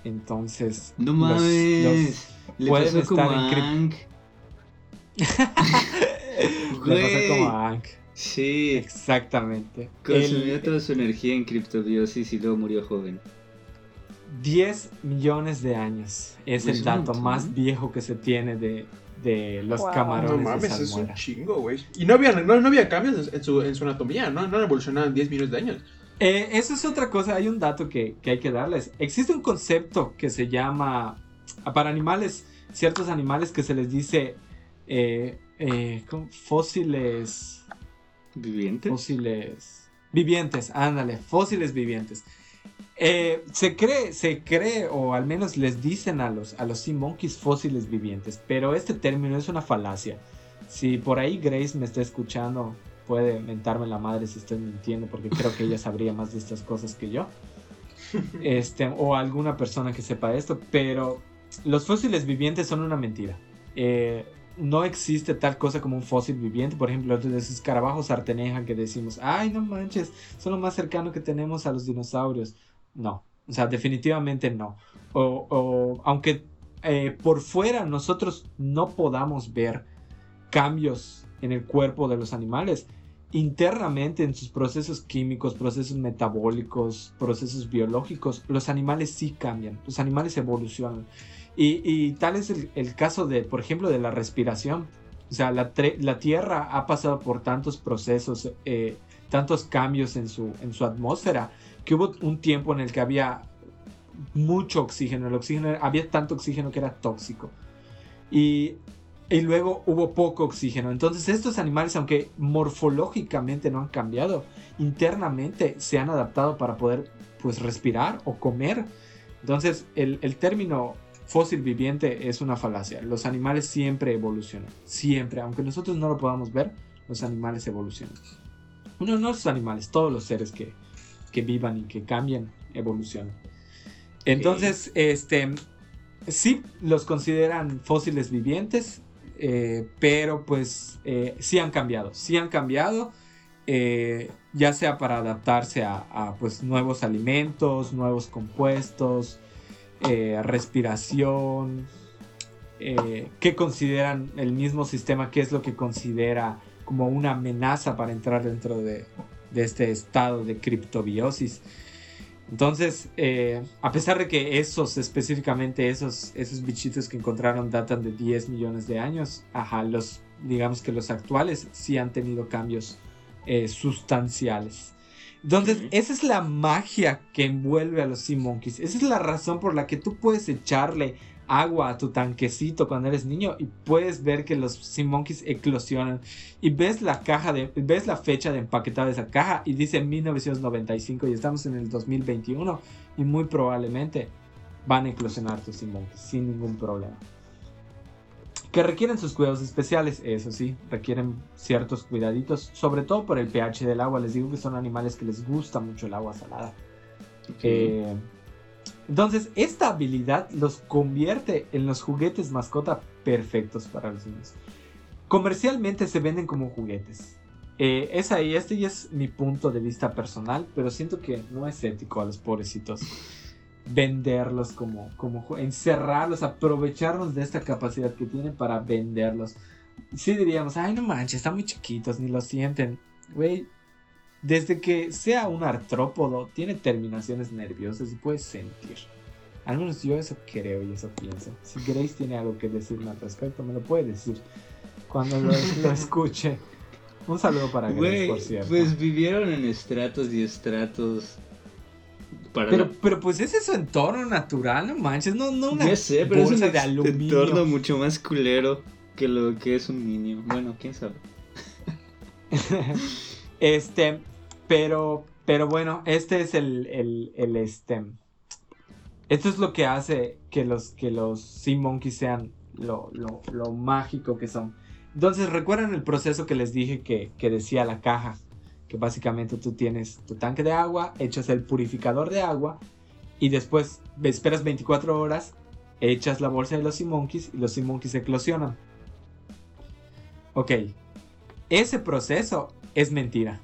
S3: Entonces.
S1: No
S3: los-
S1: mames. Le
S3: pueden estar en los- le pasó como a Hank.
S1: Sí.
S3: Exactamente.
S1: Consumió
S3: El-
S1: toda su energía en criptobiosis y luego murió joven.
S3: 10 millones de años es el dato más viejo que se tiene de, de los
S4: Wow.
S2: No
S3: camarones de
S2: mames, es un
S3: salmuera.
S2: chingo, güey. Y no había, no, no había cambios en su, en su anatomía, ¿no? No han evolucionado en 10 millones de años.
S3: Eh, eso es otra cosa, hay un dato que, que hay que darles. Existe un concepto que se llama, para animales, ciertos animales que se les dice eh, eh, fósiles,
S1: ¿Viviente?
S3: fósiles vivientes, ándale, fósiles vivientes. Eh, se cree, se cree, o al menos les dicen a los, a los sea monkeys fósiles vivientes, pero este término es una falacia. Si por ahí Grace me está escuchando, puede mentarme la madre si estoy mintiendo, porque creo que ella sabría más de estas cosas que yo. Este, o alguna persona que sepa esto, pero los fósiles vivientes son una mentira. Eh, no existe tal cosa como un fósil viviente. Por ejemplo, de esos escarabajos arteneja que decimos, ay, no manches, son lo más cercano que tenemos a los dinosaurios. No, o sea, definitivamente no. O, o aunque eh, por fuera nosotros no podamos ver cambios en el cuerpo de los animales, internamente en sus procesos químicos, procesos metabólicos, procesos biológicos, los animales sí cambian, los animales evolucionan. Y, y tal es el, caso de, por ejemplo, de la respiración. O sea, la, la Tierra ha pasado por tantos procesos, eh, tantos cambios en su, en su atmósfera, que hubo un tiempo en el que había mucho oxígeno. El oxígeno, había tanto oxígeno que era tóxico. Y y luego hubo poco oxígeno. Entonces estos animales, aunque morfológicamente no han cambiado, internamente se han adaptado para poder pues respirar o comer. Entonces el, el término fósil viviente es una falacia. Los animales siempre evolucionan, siempre, aunque nosotros no lo podamos ver, los animales evolucionan. Bueno, no los animales, todos los seres que, que vivan y que cambien evolucionan. Entonces, este, sí los consideran fósiles vivientes, eh, pero pues eh, sí han cambiado, sí han cambiado, eh, ya sea para adaptarse a, pues nuevos alimentos, nuevos compuestos, respiración, qué consideran el mismo sistema, qué es lo que considera como una amenaza para entrar dentro de, de este estado de criptobiosis. Entonces, eh, a pesar de que esos, específicamente esos, esos bichitos que encontraron datan de 10 millones de años, ajá, los, digamos que los actuales sí han tenido cambios eh, sustanciales. Entonces, esa es la magia que envuelve a los Sea Monkeys. Esa es la razón por la que tú puedes echarle agua a tu tanquecito cuando eres niño y puedes ver que los Sea Monkeys eclosionan y ves la caja de ves la fecha de empaquetada de esa caja y dice 1995 y estamos en el 2021 y muy probablemente van a eclosionar tus Sea Monkeys sin ningún problema. Que requieren sus cuidados especiales, eso sí, requieren ciertos cuidaditos, sobre todo por el pH del agua. Les digo que son animales que les gusta mucho el agua salada. Eh, entonces, esta habilidad los convierte en los juguetes mascota perfectos para los niños. Comercialmente se venden como juguetes. Eh, es ahí, este ya es mi punto de vista personal, pero siento que no es ético a los pobrecitos venderlos como, como encerrarlos, aprovecharnos de esta capacidad que tienen para venderlos. Sí diríamos, ay no manches, están muy chiquitos, ni lo sienten. Güey, desde que sea un artrópodo, tiene terminaciones nerviosas y puede sentir. Al menos yo eso creo y eso pienso. Si Grace tiene algo que decirme al respecto, me lo puede decir cuando lo, escuche. Un saludo para Grace, por cierto.
S1: Pues vivieron en estratos y estratos.
S3: pero, pero pues ese es su entorno natural, no manches, no, no
S1: una sé, pero es un de entorno mucho más culero que lo que es un niño. Bueno, quién sabe.
S3: este, pero, pero bueno, este es el, el, este. Esto es lo que hace que los, que los Sea Monkeys sean lo, mágico que son. Entonces, ¿recuerdan el proceso que les dije que, que decía la caja? Que básicamente tú tienes tu tanque de agua, echas el purificador de agua y después esperas 24 horas, echas la bolsa de los Sea Monkeys y los Sea Monkeys eclosionan. Ok, ese proceso es mentira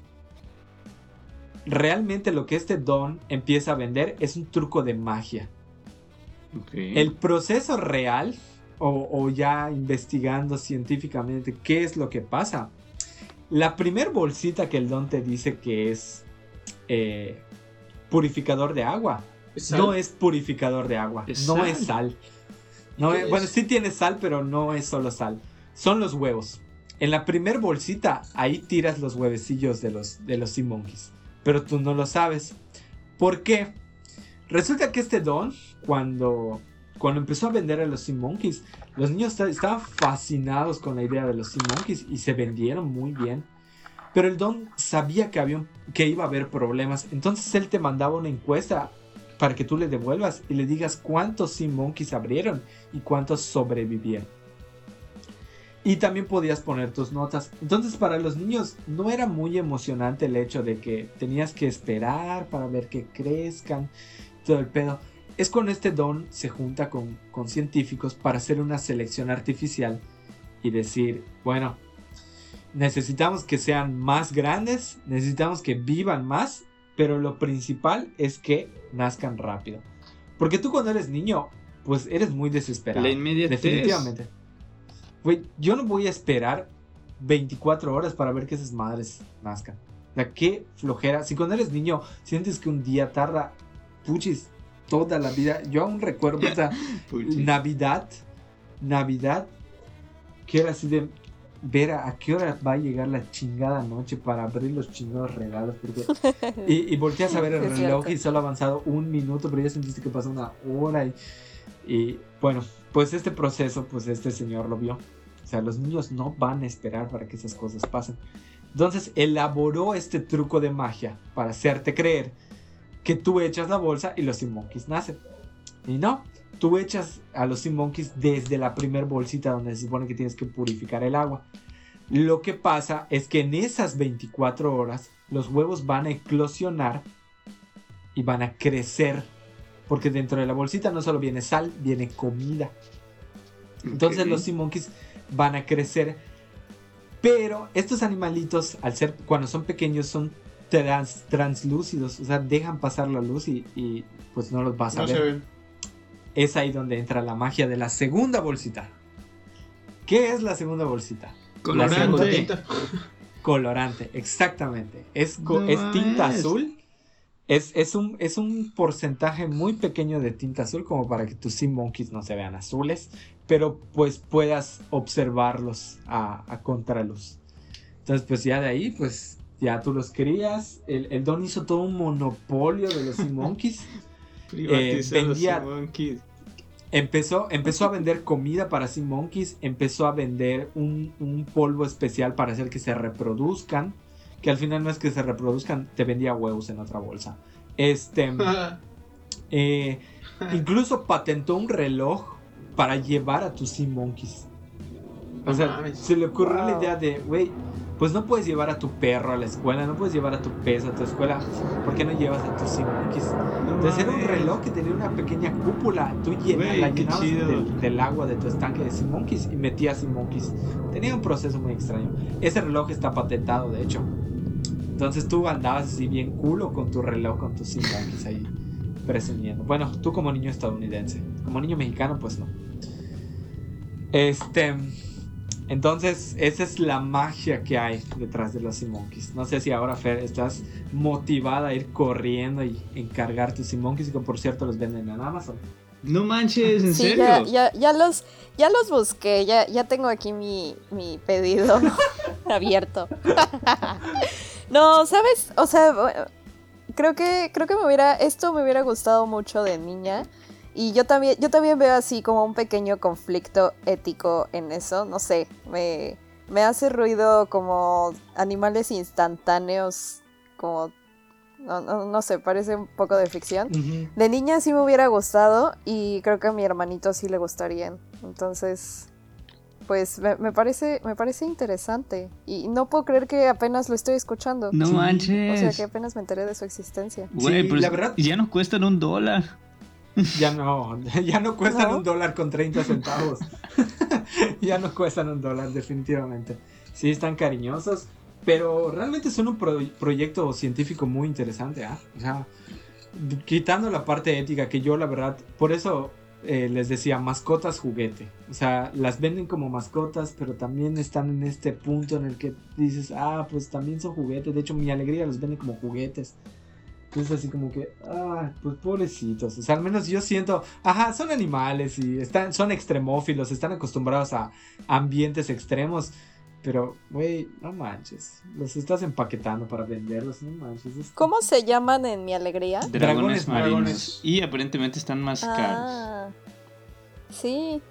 S3: realmente lo que este don empieza a vender es un truco de magia. El proceso real, o, ya investigando científicamente qué es lo que pasa, la primer bolsita que el don te dice que es eh, purificador de agua, no es purificador de agua, no es sal. No bueno, sí tiene sal, pero no es solo sal. Son los huevos. En la primer bolsita, ahí tiras los huevecillos de los, de los sea monkeys pero tú no lo sabes. ¿Por qué? Resulta que este don, cuando, cuando empezó a vender a los Sea Monkeys, los niños estaban fascinados con la idea de los Sea Monkeys y se vendieron muy bien. Pero el don sabía que, había, que iba a haber problemas, entonces él te mandaba una encuesta para que tú le devuelvas y le digas cuántos Sea Monkeys abrieron y cuántos sobrevivieron. Y también podías poner tus notas. Entonces para los niños no era muy emocionante el hecho de que tenías que esperar para ver que crezcan, todo el pedo. Es con este don se junta con, con científicos para hacer una selección artificial y decir, bueno, necesitamos que sean más grandes, necesitamos que vivan más, pero lo principal es que nazcan rápido. Porque tú cuando eres niño, pues eres muy desesperado.
S1: La inmediatez.
S3: Definitivamente. Güey, yo no voy a esperar 24 horas para ver que esas madres nazcan. O sea, qué flojera. Si cuando eres niño sientes que un día tarda, puchis, toda la vida. Yo aún recuerdo esa Navidad, Navidad, que era así de ver a, qué hora va a llegar la chingada noche para abrir los chingados regalos. y, y volteas a ver el reloj y solo ha avanzado un minuto, pero ya sentiste que pasó una hora. y bueno, pues este proceso, pues este señor lo vio. sea, los niños no van a esperar para que esas cosas pasen. Entonces elaboró este truco de magia para hacerte creer que tú echas la bolsa y los Sea Monkeys nacen. Y no, tú echas a los Sea Monkeys desde la primer bolsita donde se supone que tienes que purificar el agua. Lo que pasa es que en esas 24 horas los huevos van a eclosionar y van a crecer. Porque dentro de la bolsita no solo viene sal, viene comida. Entonces los Sea Monkeys van a crecer. Pero estos animalitos, al ser, cuando son pequeños, son trans- translúcidos. O sea, dejan pasar la luz y, y, pues no los vas a
S2: No
S3: ver.
S2: se ven.
S3: Es ahí donde entra la magia de la segunda bolsita. ¿Qué es la segunda bolsita?
S1: Colorante.
S3: Colorante, exactamente. Es,
S1: No
S3: es tinta azul. Es, es, un, es un porcentaje muy pequeño de tinta azul como para que tus Sea Monkeys no se vean azules, pero pues puedas observarlos a, a contraluz. Entonces pues ya de ahí pues ya tú los crías. El, el Don hizo todo un monopolio de los Sea Monkeys.
S1: Los
S3: vendía-
S1: Monkeys.
S3: Empezó, empezó a vender comida para Sea Monkeys, empezó a vender un, un polvo especial para hacer que se reproduzcan, que al final no es que se reproduzcan, te vendía huevos en otra bolsa. Este, eh, incluso patentó un reloj para llevar a tus Sea Monkeys. O sea, se le ocurrió la idea de, güey, pues no puedes llevar a tu perro a la escuela, no puedes llevar a tu pez a tu escuela, ¿por qué no llevas a tus Sea Monkeys?
S1: No
S3: Entonces era un reloj que tenía una pequeña cúpula. Tú llena-
S1: Güey,
S3: la llenabas del, del agua de tu estanque de Sea Monkeys y metías Sea Monkeys. Tenía un proceso muy extraño. Ese reloj está patentado, de hecho. Entonces tú andabas así bien culo con tu reloj, con tus Monkeys ahí presumiendo. Bueno, tú como niño estadounidense. Como niño mexicano, pues no. Este. Entonces, esa es la magia que hay detrás de los Sea Monkeys. No sé si ahora, Fer, estás motivada a ir corriendo y encargar tus Sea Monkeys, que por cierto los venden en Amazon.
S1: No manches, ¿en
S4: Sí,
S1: serio?
S4: ya, ya, ya los, ya los busqué, ya, ya tengo aquí mi, mi pedido abierto. no, ¿sabes? O sea, bueno, creo que, creo que me hubiera, esto me hubiera gustado mucho de niña. Y yo también, yo también veo así como un pequeño conflicto ético en eso. No sé, me, me hace ruido como animales instantáneos, como, no, no, no sé, parece un poco de ficción. De niña sí me hubiera gustado y creo que a mi hermanito sí le gustarían. Entonces, pues me, me parece, me parece interesante. Y no puedo creer que apenas lo estoy escuchando.
S1: No
S3: Sí.
S1: manches.
S4: O sea, que apenas me enteré de su existencia.
S1: Güey,
S3: Sí,
S1: pero
S3: la
S1: es-
S3: verdad-
S1: ya nos cuestan un dólar.
S3: Ya no, ya no cuestan
S4: ¿No?
S3: un dólar con 30 centavos. ya no cuestan un dólar, definitivamente. Sí, están cariñosos, pero realmente son un pro- proyecto científico muy interesante, ¿ah? O sea, quitando la parte ética, que yo la verdad, por eso eh, les decía, mascotas juguete. O sea, las venden como mascotas, pero también están en este punto en el que dices, ah, pues también son juguetes. De hecho, mi alegría los vende como juguetes. Entonces así como que, ah, pues pobrecitos. O sea, al menos yo siento, ajá, son animales y están, son extremófilos, están acostumbrados a ambientes extremos. Pero, güey, no manches. Los estás empaquetando para venderlos, no manches. es-
S4: ¿Cómo se llaman en mi alegría?
S1: Dragones,
S3: Dragones
S1: marinos. Y aparentemente están más caros.
S4: Ah, sí.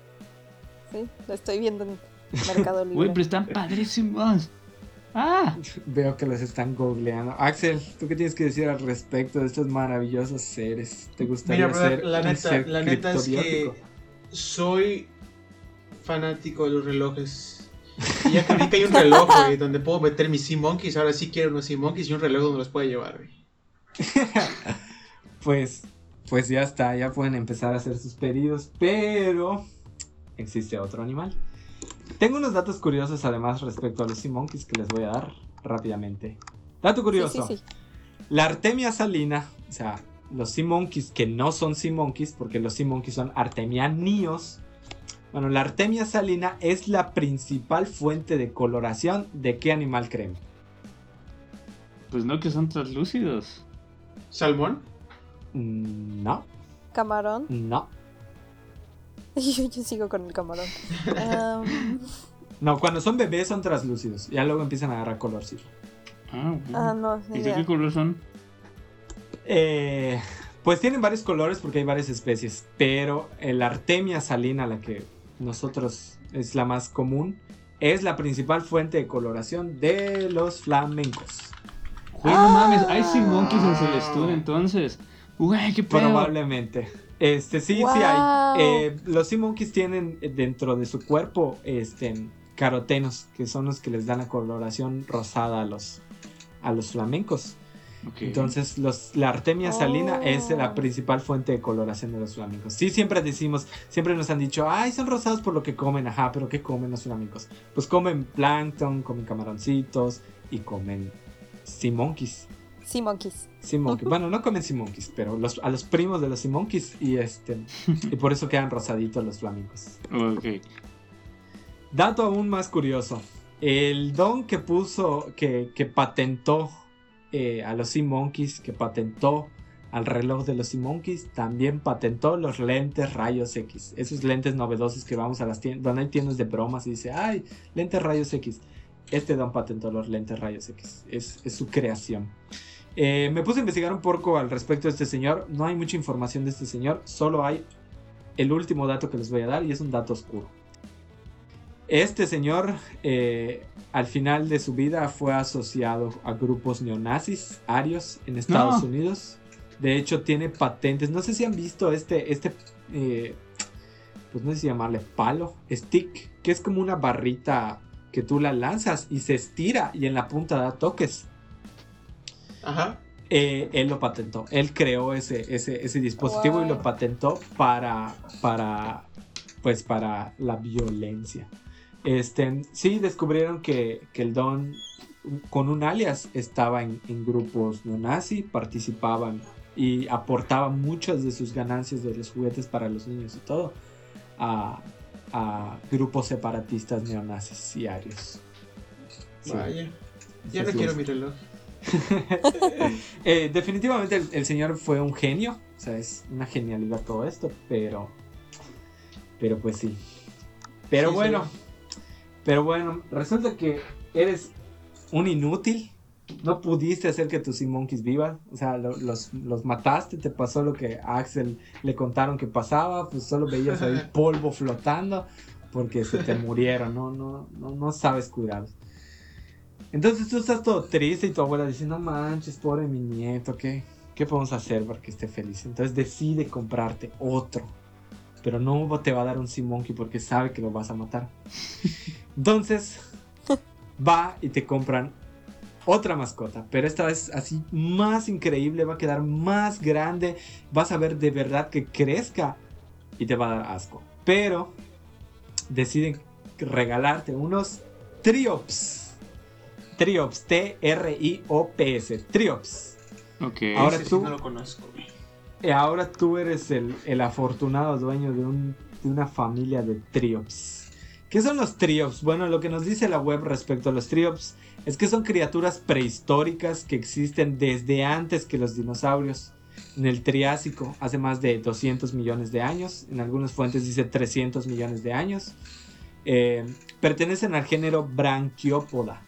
S4: Sí, lo estoy viendo en Mercado Libre.
S1: Güey, pero están padrísimos. Ah,
S3: Veo que los están googleando. Axel, ¿tú qué tienes que decir al respecto de estos maravillosos seres? ¿Te gustaría
S2: Mira,
S3: ser
S2: la
S3: un
S2: neta,
S3: ser
S2: la neta es que soy fanático de los relojes. Y ya que ahorita hay un reloj, güey, donde puedo meter mis Sea Monkeys, ahora sí quiero unos Sea Monkeys y un reloj donde los pueda llevar, güey.
S3: Pues, pues ya está, ya pueden empezar a hacer sus pedidos, pero existe otro animal. Tengo unos datos curiosos además respecto a los Sea Monkeys que les voy a dar rápidamente. Dato curioso.
S4: Sí, sí, sí.
S3: La Artemia salina, o sea, los Sea Monkeys que no son Sea Monkeys, porque los Sea Monkeys son artemianíos. Bueno, la Artemia salina es la principal fuente de coloración de qué animal creen.
S1: pues no que son translúcidos.
S2: ¿Salmón?
S3: Mm, No,
S4: Camarón.
S3: no.
S4: Yo, yo sigo con el camarón. Am,
S3: No, cuando son bebés son translúcidos. Ya luego empiezan a agarrar colorcito.
S1: Ah, bueno.
S4: ah, no,
S1: ¿Y de qué color son?
S3: Eh, pues tienen varios colores porque hay varias especies. Pero el Artemia salina, la que nosotros es la más común, es la principal fuente de coloración de los flamencos.
S1: Güey, no mames, hay Sea Monkeys en Celestún entonces. Güey, qué pedo.
S3: Probablemente. Este, sí, sí hay. Eh, los Sea Monkeys tienen dentro de su cuerpo este, carotenos, que son los que les dan la coloración rosada a los, a los flamencos. Entonces, los, la artemia salina
S4: Oh.
S3: es la principal fuente de coloración de los flamencos. Sí, siempre decimos, siempre nos han dicho, ay, son rosados por lo que comen, ajá, pero ¿qué comen los flamencos? Pues comen plancton, comen camaroncitos y comen sea monkeys.
S4: Sí, monkeys.
S3: Sea monkeys. Bueno, no comen sea monkeys, pero los, a los primos de los sea monkeys y este y por eso quedan rosaditos los flamencos.
S1: Ok.
S3: Dato aún más curioso. El don que puso, que, que patentó eh, a los Sea Monkeys, que patentó al reloj de los Sea Monkeys, también patentó los lentes rayos X. Esos lentes novedosos que vamos a las tiendas, donde hay tiendas de bromas y dice, ay, lentes rayos X. Este don patentó los lentes rayos X. Es, su creación. Eh, me puse a investigar un poco al respecto de este señor. No hay mucha información de este señor, solo hay el último dato que les voy a dar y es un dato oscuro. Este señor, eh, al final de su vida, fue asociado a grupos neonazis, arios, en Estados
S1: No.
S3: Unidos. De hecho, tiene patentes. No sé si han visto este, este, eh, pues no sé si llamarle palo, stick, que es como una barrita que tú la lanzas y se estira y en la punta da toques.
S2: Ajá.
S3: Eh, él lo patentó. Él creó ese, ese, ese dispositivo y lo patentó para, para, pues para la violencia. Este, sí, descubrieron que, que el Don, con un alias, estaba en, en grupos neonazi, participaban y aportaba muchas de sus ganancias de los juguetes para los niños y todo a, a grupos separatistas neonazis y arios. Sí.
S2: Vaya. Ya no quiero mi reloj.
S3: Eh, definitivamente el, el señor fue un genio. O sea, es una genialidad todo esto, pero. Pero pues sí. Pero
S2: Sí,
S3: bueno. Pero bueno, resulta que eres un inútil. No pudiste hacer que tus Sea Monkeys vivan. O sea, lo- los, los mataste. Te pasó lo que a Axel le contaron que pasaba. Pues solo veías ahí polvo flotando. Porque se te murieron. No, no, no, no sabes cuidarlos. Entonces tú estás todo triste y tu abuela dice, no manches, pobre mi nieto, ¿qué, ¿qué podemos hacer para que esté feliz? Entonces decide comprarte otro. Pero no te va a dar un Sea Monkey porque sabe que lo vas a matar. Entonces va y te compran otra mascota. Pero esta vez así más increíble, va a quedar más grande. Vas a ver de verdad que crezca y te va a dar asco. Pero deciden regalarte unos Triops. Triops, T-R-I-O-P-S, Triops.
S1: Ok.
S3: Ahora
S2: Ese sí no lo conozco.
S3: Y ahora tú eres el, el afortunado dueño de, un- de una familia de Triops. ¿Qué son los Triops? Bueno, lo que nos dice la web respecto a los Triops es que son criaturas prehistóricas que existen desde antes que los dinosaurios. En el Triásico, hace más de 200 millones de años. En algunas fuentes dice 300 millones de años. Eh, pertenecen al género Branquiopoda.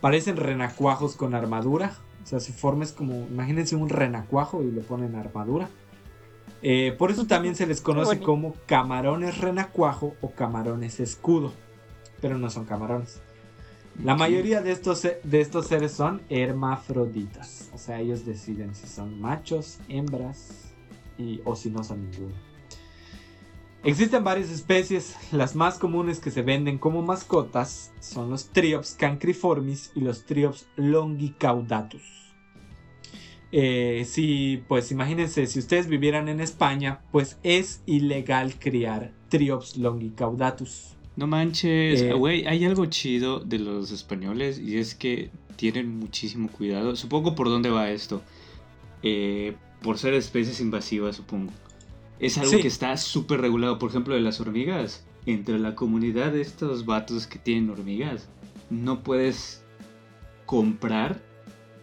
S3: Parecen renacuajos con armadura. O sea, su forma es como, imagínense un renacuajo y le ponen armadura. Eh, por eso también se les conoce como camarones renacuajo o camarones escudo. Pero no son camarones. La mayoría de estos, de estos seres son hermafroditas. O sea, ellos deciden si son machos, hembras y, o si no son ninguno. Existen varias especies. Las más comunes que se venden como mascotas son los Triops cancriformis y los Triops longicaudatus. Eh, sí, pues imagínense, si ustedes vivieran en España, pues es ilegal criar Triops longicaudatus.
S1: No manches,
S3: Eh,
S1: güey, hay algo chido de los españoles y es que tienen muchísimo cuidado. Supongo por dónde va esto. Eh, por ser especies invasivas, supongo. Es algo
S3: Sí.
S1: que está súper regulado. Por ejemplo, de las hormigas. Entre la comunidad de estos vatos que tienen hormigas, no puedes comprar.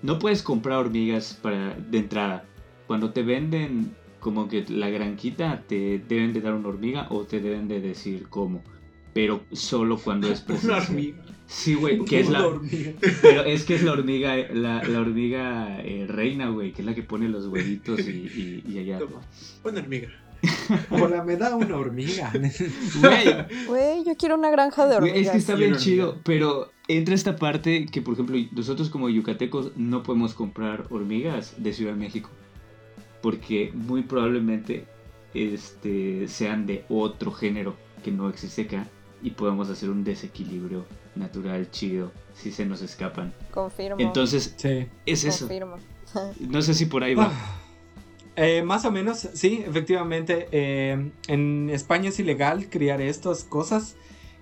S1: No puedes comprar hormigas para, de entrada. Cuando te venden como que la granquita, te deben de dar una hormiga o te deben de decir cómo. Pero solo cuando es
S2: Una
S1: presencial.
S2: hormiga.
S1: Sí, güey, que es
S3: Una
S1: la,
S3: hormiga.
S1: pero es que es la hormiga, la, la hormiga eh, reina, güey, que es la que pone los huevitos y, y, y allá.
S2: Toma, Una hormiga.
S3: Hola, me da una hormiga.
S1: Güey,
S4: yo quiero una granja de hormigas.
S1: es que está bien chido, pero entra esta parte que, por ejemplo, nosotros como yucatecos no podemos comprar hormigas de Ciudad de México. Porque muy probablemente este, sean de otro género que no existe acá y podemos hacer un desequilibrio natural chido si se nos escapan.
S4: Confirmo.
S1: Entonces,
S3: Sí.
S1: es eso.
S4: confirmo.
S1: No sé si por ahí va.
S3: Eh, más o menos, sí, efectivamente. eh, en España es ilegal criar estas cosas.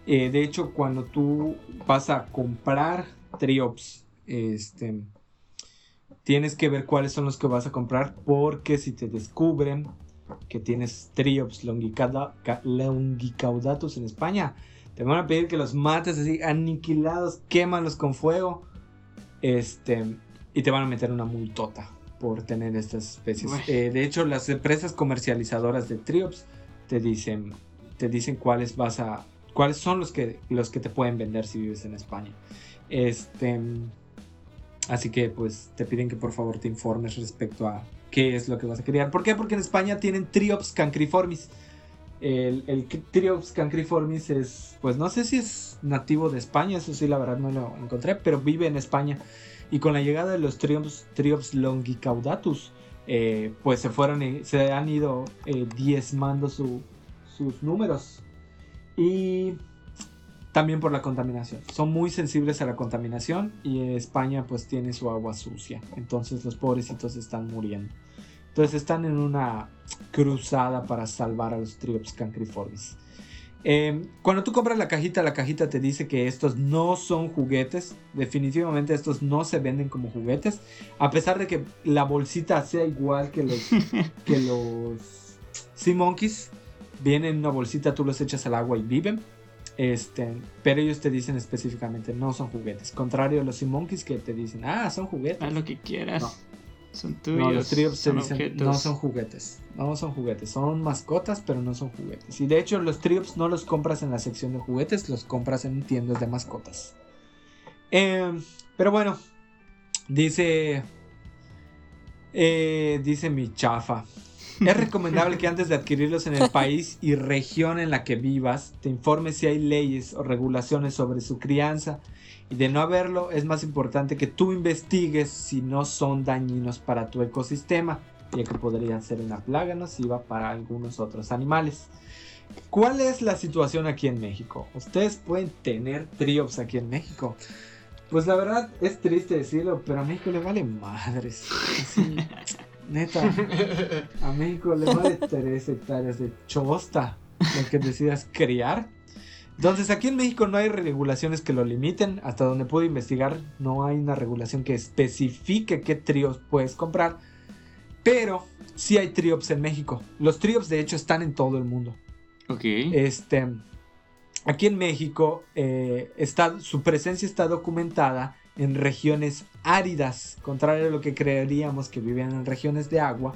S3: Eh, de hecho, cuando tú vas a comprar triops, este, tienes que ver cuáles son los que vas a comprar porque si te descubren que tienes triops longicauda- ca- longicaudatus en España, te van a pedir que los mates así aniquilados, quémalos con fuego, este, y te van a meter una multota por tener estas especies. Eh, de hecho, las empresas comercializadoras de triops te dicen, te dicen cuáles vas a, cuáles son los que, los que te pueden vender si vives en España. Este, así que, pues, te piden que por favor te informes respecto a qué es lo que vas a criar. ¿Por qué? Porque en España tienen Triops cancriformis. El, el Triops cancriformis es, pues no sé si es nativo de España, eso sí, la verdad no lo encontré, pero vive en España. Y con la llegada de los Triops, Triops longicaudatus, eh, pues se fueron, se han ido eh, diezmando su- sus números. Y también por la contaminación. Son muy sensibles a la contaminación y España pues tiene su agua sucia. Entonces los pobrecitos están muriendo. Entonces están en una cruzada para salvar a los Triops cancriformis. Eh, cuando tú compras la cajita, la cajita te dice que estos no son juguetes. Definitivamente estos no se venden como juguetes. A pesar de que la bolsita sea igual que los, que los Sea Monkeys. Vienen en una bolsita, tú los echas al agua y viven. Este, pero ellos te dicen específicamente no son juguetes. Contrario a los Sea Monkeys que te dicen, ah, son juguetes.
S1: Haz lo que quieras.
S3: No.
S1: Son tuyos.
S3: No, los
S1: son
S3: dicen no son juguetes. No son juguetes. Son mascotas, pero no son juguetes. Y de hecho, los triops no los compras en la sección de juguetes, los compras en tiendas de mascotas. Eh, pero bueno, dice. eh, dice mi chafa. Es recomendable que antes de adquirirlos en el país y región en la que vivas, te informes si hay leyes o regulaciones sobre su crianza. Y de no haberlo, es más importante que tú investigues si no son dañinos para tu ecosistema, ya que podrían ser una plaga nociva para algunos otros animales. ¿Cuál es la situación aquí en México? ¿Ustedes pueden tener triops aquí en México? Pues la verdad es triste decirlo, pero a México le vale madres. Así, neta, a México le vale 3 hectáreas de chosta lo que decidas criar. Entonces aquí en México no hay regulaciones que lo limiten. Hasta donde pude investigar no hay una regulación que especifique qué tríos puedes comprar. Pero sí hay triops en México. Los triops de hecho están en todo el mundo.
S1: Ok.
S3: Este, aquí en México eh, está, su presencia está documentada en regiones áridas, contrario a lo que creeríamos que vivían en regiones de agua.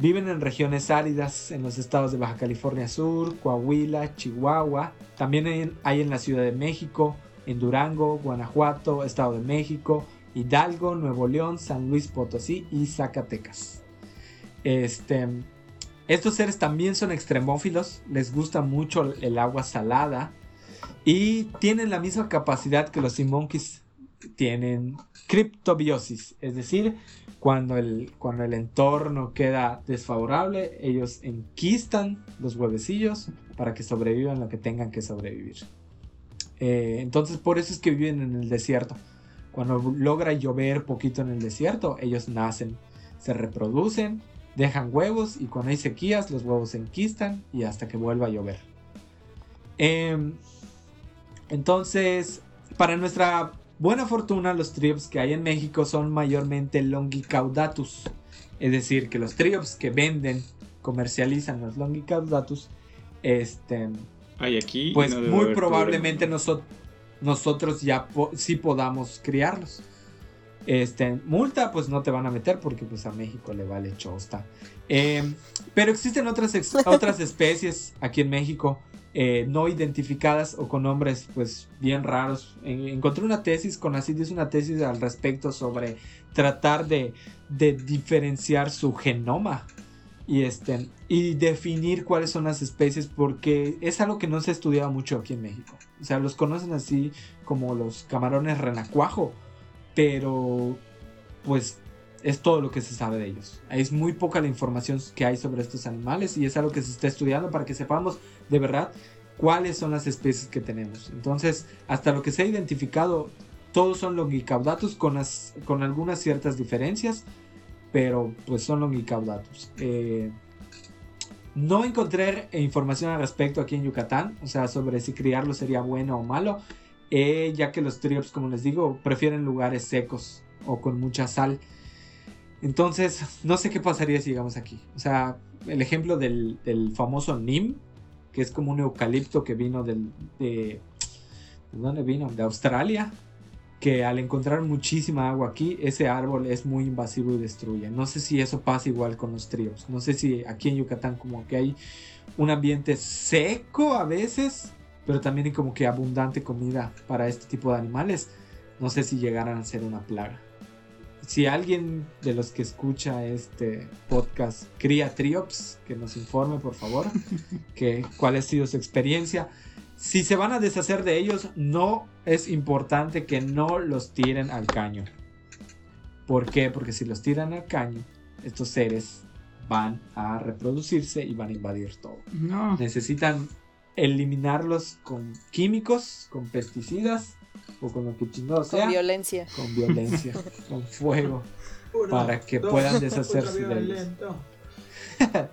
S3: Viven en regiones áridas en los estados de Baja California Sur, Coahuila, Chihuahua. También hay, en la Ciudad de México, en Durango, Guanajuato, Estado de México, Hidalgo, Nuevo León, San Luis Potosí y Zacatecas. Este, estos seres también son extremófilos, les gusta mucho el agua salada y tienen la misma capacidad que los sea monkeys tienen criptobiosis, es decir, cuando el, cuando el entorno queda desfavorable, ellos enquistan los huevecillos para que sobrevivan lo que tengan que sobrevivir. Eh, entonces por eso es que viven en el desierto. Cuando logra llover poquito en el desierto, ellos nacen, se reproducen, dejan huevos y cuando hay sequías los huevos se enquistan y hasta que vuelva a llover. Em, entonces, para nuestra buena fortuna, los triops que hay en México son mayormente longicaudatus. Es decir, que los triops que venden, comercializan los longicaudatus, este,
S1: Hay aquí.
S3: pues
S1: no
S3: muy probablemente noso- nosotros ya po- sí podamos criarlos. Este, multa pues no te van a meter porque pues a México le vale chosta. Eh, pero existen otras, ex- otras especies aquí en México eh, no identificadas o con nombres pues bien raros. En- encontré una tesis, con así dice una tesis al respecto sobre tratar de, diferenciar su genoma. y, este, y definir cuáles son las especies porque es algo que no se ha estudiado mucho aquí en México. O sea, los conocen así como los camarones renacuajo, pero pues es todo lo que se sabe de ellos. Es muy poca la información que hay sobre estos animales y es algo que se está estudiando para que sepamos de verdad cuáles son las especies que tenemos. Entonces, hasta lo que se ha identificado, todos son longicaudatus con, las, con algunas ciertas diferencias, pero pues son longicaudatus. Eh, no encontré información al respecto aquí en Yucatán, o sea, sobre si criarlo sería bueno o malo, eh, ya que los triops, como les digo, prefieren lugares secos o con mucha sal. Entonces, no sé qué pasaría si llegamos aquí. O sea, el ejemplo del, famoso NIM, que es como un eucalipto que vino. ¿De dónde vino? De Australia. Que al encontrar muchísima agua aquí, ese árbol es muy invasivo y destruye. No sé si eso pasa igual con los tríos. No sé si aquí en Yucatán como que hay un ambiente seco a veces, pero también hay como que abundante comida para este tipo de animales. No sé si llegaran a ser una plaga si alguien de los que escucha este podcast cría triops, que nos informe por favor, que cuál ha sido su experiencia. Si se van a deshacer de ellos, no es importante que no los tiren al caño. ¿Por qué? Porque si los tiran al caño, estos seres van a reproducirse y van a invadir todo.
S1: No.
S3: Necesitan eliminarlos con químicos, con pesticidas o con lo que chingado sea.
S4: Con violencia.
S3: Con violencia, con fuego,
S2: Uno,
S3: para que
S2: dos,
S3: puedan deshacerse de ellos.
S2: violento.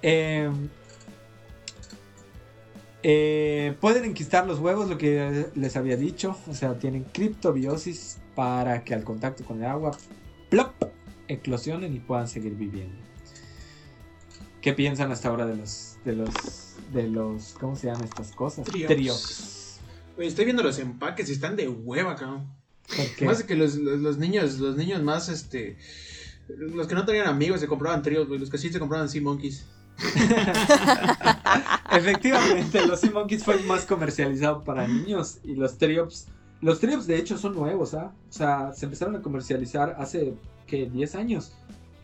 S3: Eh, eh, pueden enquistar los huevos, lo que les había dicho. O sea, tienen criptobiosis para que al contacto con el agua, plop, eclosionen y puedan seguir viviendo. ¿Qué piensan hasta ahora de los, de los, de los, ¿cómo se llaman estas cosas?
S2: Triops.
S3: Triops.
S2: Oye, estoy viendo los empaques y están de hueva, cabrón.
S3: ¿Por qué?
S2: Más que los, los, los niños, los niños más, este... Los que no tenían amigos se compraban tríos, güey. Los que sí se compraban Sea Monkeys.
S3: Efectivamente, los Sea Monkeys fue más comercializado para niños y los Triops, los Triops de hecho son nuevos, ¿ah? O sea, se empezaron a comercializar hace, ¿qué? 10 años,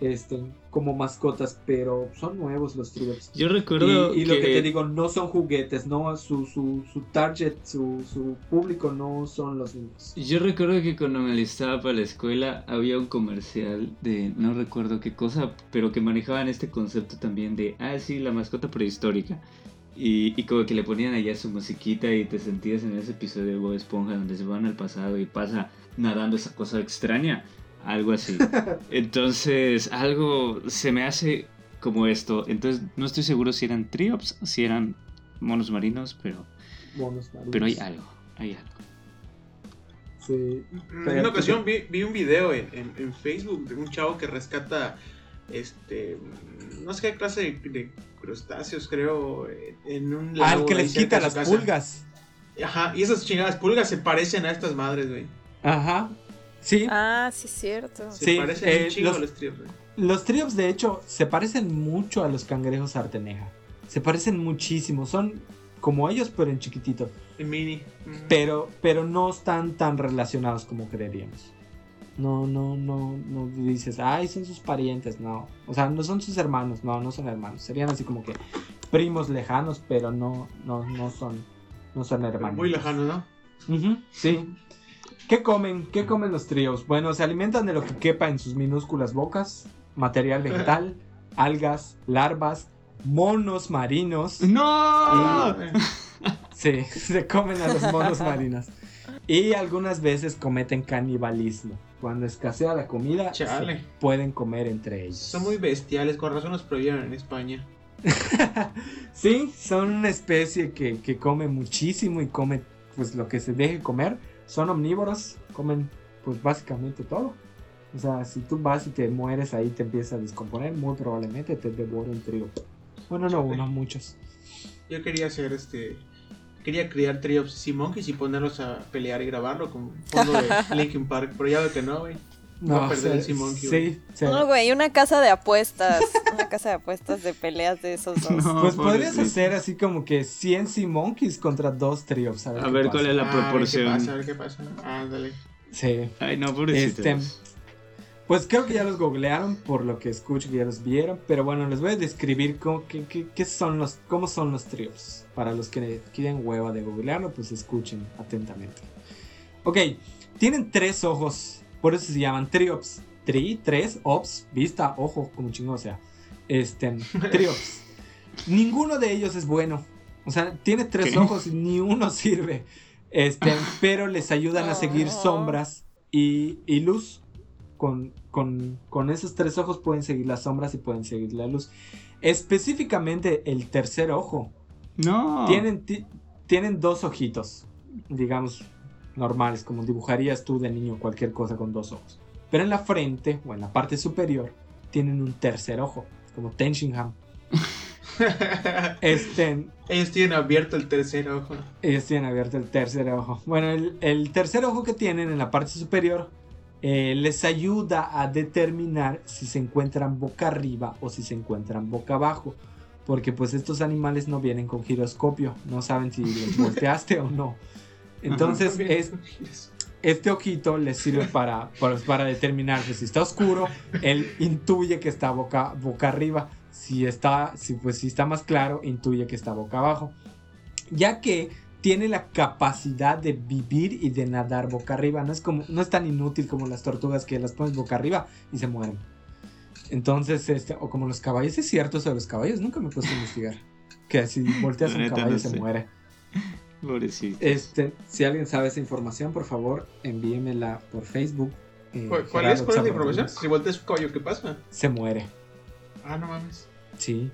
S3: este, como mascotas, pero son nuevos los Triops.
S1: Yo recuerdo
S3: Y, y lo que te digo, no son juguetes, no, su, su, su target, su, su público no son los niños.
S1: Yo recuerdo que cuando me alistaba para la escuela había un comercial de no recuerdo qué cosa, pero que manejaban este concepto también de, ah, sí, la mascota prehistórica. Y, y como que le ponían allá su musiquita y te sentías en ese episodio de Bob Esponja donde se van al pasado y pasa nadando esa cosa extraña. Algo así. Entonces, algo se me hace como esto. Entonces, no estoy seguro si eran triops, si eran monos marinos, pero,
S3: Monos marinos.
S1: pero hay algo, hay algo.
S3: Sí.
S2: En una ocasión vi, vi un video en, en, en Facebook de un chavo que rescata, este... No sé qué clase de, de crustáceos, creo, en un lago.
S3: Al que les quita las
S2: casa.
S3: pulgas.
S2: Ajá, y esas chingadas pulgas se parecen a estas madres, güey.
S3: Ajá. Sí.
S4: Ah, sí, cierto.
S2: Se
S3: Sí,
S2: parecen
S3: eh,
S2: un
S3: los-
S2: a los tríos, güey.
S3: Los triops, de hecho, se parecen mucho a los cangrejos arteneja. Se parecen muchísimo. Son como ellos, pero en chiquitito.
S2: En mini.
S3: Pero, pero no están tan relacionados como creeríamos. No, no, no, no dices, ay, son sus parientes, no. O sea, no son sus hermanos, no, no son hermanos. Serían así como que primos lejanos, pero no, no, no son, no son hermanos.
S2: Muy lejano, ¿no?
S3: Ujú, sí. ¿Qué comen? ¿Qué comen los tríos? Bueno, se alimentan de lo que quepa en sus minúsculas bocas, material vegetal, algas, larvas, monos marinos.
S1: ¡No!
S3: Sí, se comen a los monos marinos. Y algunas veces cometen canibalismo. Cuando escasea la comida,
S2: Chale.
S3: se pueden comer entre ellos.
S2: Son muy bestiales, con razón los prohibieron en España.
S3: sí, son una especie que, que come muchísimo y come pues lo que se deje comer. Son omnívoros, comen pues básicamente todo. O sea, si tú vas y te mueres ahí, te empieza a descomponer, muy probablemente te devore un trío. Bueno, no uno, muchos.
S2: Yo quería hacer este. Quería criar tríos Sea Monkeys y ponerlos a pelear y grabarlo con fondo de Linkin Park, pero ya veo que no, güey. Va a perder el Sea Monkey,
S3: sí, sí.
S4: No, güey, una casa de apuestas. Una casa de apuestas de peleas de esos dos.
S1: No,
S3: Pues podrías hacer así como que 100 Sea Monkeys contra dos tríos. A ver,
S1: A cuál es la
S2: Ah, a ver qué
S1: proporción.
S2: pasa, a ver qué pasa. Ándale.
S3: Sí.
S1: Ay, no, pobrecito.
S3: Este, Pues creo que ya los googlearon, por lo que escucho que ya los vieron. Pero bueno, les voy a describir cómo, qué, qué- qué son los, cómo son los triops. Para los que quieren hueva de googlearlo, pues escuchen atentamente. Ok, tienen tres ojos, por eso se llaman triops. Tri, tres, ops, vista, ojo, como chingón sea. Este, triops. Ninguno de ellos es bueno. O sea, tiene tres
S1: ¿Qué?
S3: ojos y ni uno sirve. Este, pero les ayudan a seguir sombras y, y luz. Con, con, con esos tres ojos pueden seguir las sombras y pueden seguir la luz. Específicamente el tercer ojo.
S1: No.
S3: Tienen, ti- tienen dos ojitos, digamos, normales, como dibujarías tú de niño cualquier cosa con dos ojos. Pero en la frente o en la parte superior tienen un tercer ojo, como Tenshinhan. Este,
S2: Ellos tienen abierto el tercer ojo.
S3: ellos tienen abierto el tercer ojo. Bueno, el, el tercer ojo que tienen en la parte superior eh, les ayuda a determinar si se encuentran boca arriba o si se encuentran boca abajo. Porque pues estos animales no vienen con giroscopio, no saben si los volteaste o no. Entonces es, este ojito les sirve para, para, para determinar que si está oscuro, él intuye que está boca, boca arriba. Si está, si, pues, si está más claro, intuye que está boca abajo. Ya que tiene la capacidad de vivir y de nadar boca arriba. No es, como, no es tan inútil como las tortugas que las pones boca arriba y se mueren. Entonces, este, o como los caballos, es cierto eso de los caballos, nunca me he puesto a investigar. Que si volteas un caballo
S1: no
S3: se
S1: sé.
S3: muere.
S1: Pobrecito.
S3: Este, si alguien sabe esa información, por favor, envíemela por Facebook. eh,
S2: ¿Cuál, cuál es? ¿Cuál es la información? Si volteas un caballo, ¿qué pasa?
S3: Se muere.
S2: Ah, no mames.
S3: Sí.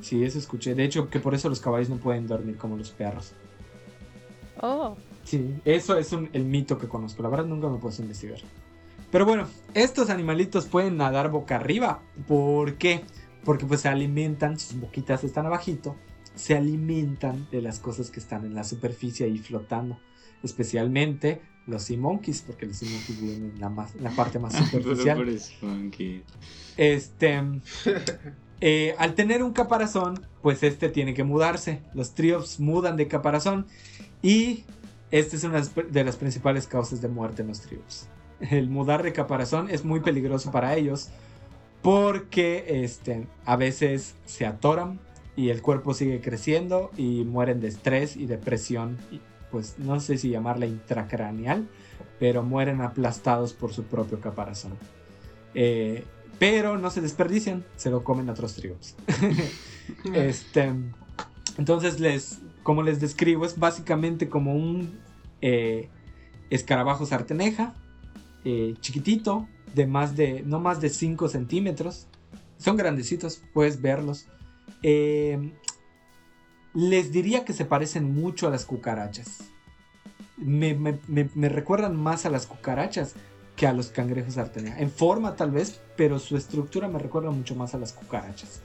S3: Sí, eso escuché. De hecho, que por eso los caballos no pueden dormir como los perros.
S4: Oh,
S3: Sí, eso es un- el mito que conozco. La verdad nunca me puesto a investigar. Pero bueno, estos animalitos pueden nadar boca arriba. ¿Por qué? Porque pues se alimentan, sus boquitas están abajito, se alimentan de las cosas que están en la superficie ahí flotando. Especialmente los sea monkeys, porque los sea monkeys viven en la, más- en la parte más superficial. Este. eh, al tener un caparazón, pues este tiene que mudarse. Los triops mudan de caparazón. Y esta es una de las principales causas de muerte en los triops. El mudar de caparazón es muy peligroso para ellos. Porque este, a veces se atoran y el cuerpo sigue creciendo y mueren de estrés y depresión. Y, pues no sé si llamarla intracraneal, pero mueren aplastados por su propio caparazón. Eh, pero no se desperdician, se lo comen otros triops. este, entonces, les, como les describo, es básicamente como un eh, escarabajo sarteneja, eh, chiquitito, de más de, no más de 5 centímetros. Son grandecitos, puedes verlos. Eh, les diría que se parecen mucho a las cucarachas. Me, me- me- me recuerdan más a las cucarachas que a los cangrejos sarteneja. En forma tal vez, pero su estructura me recuerda mucho más a las cucarachas.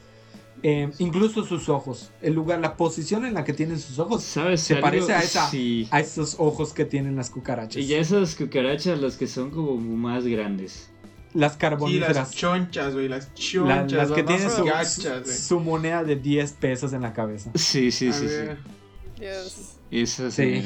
S3: Eh, incluso sus ojos, el lugar, la posición en la que tienen sus ojos,
S1: ¿Sabes?
S3: se
S1: algo?
S3: parece a esa-
S1: Sí.
S3: a esos ojos que tienen las cucarachas.
S1: Y ya esas cucarachas, las que son como más grandes.
S3: Las
S2: Sí,
S3: carboníferas.
S2: las chonchas, güey, las
S3: la-
S2: chonchas.
S3: las que
S2: no
S3: tienen su,
S2: gachas, güey.
S3: su moneda de 10 pesos en la cabeza.
S1: Sí, sí,
S2: A
S1: sí, sí.
S2: ver.
S4: Dios.
S1: Esas
S3: Sí.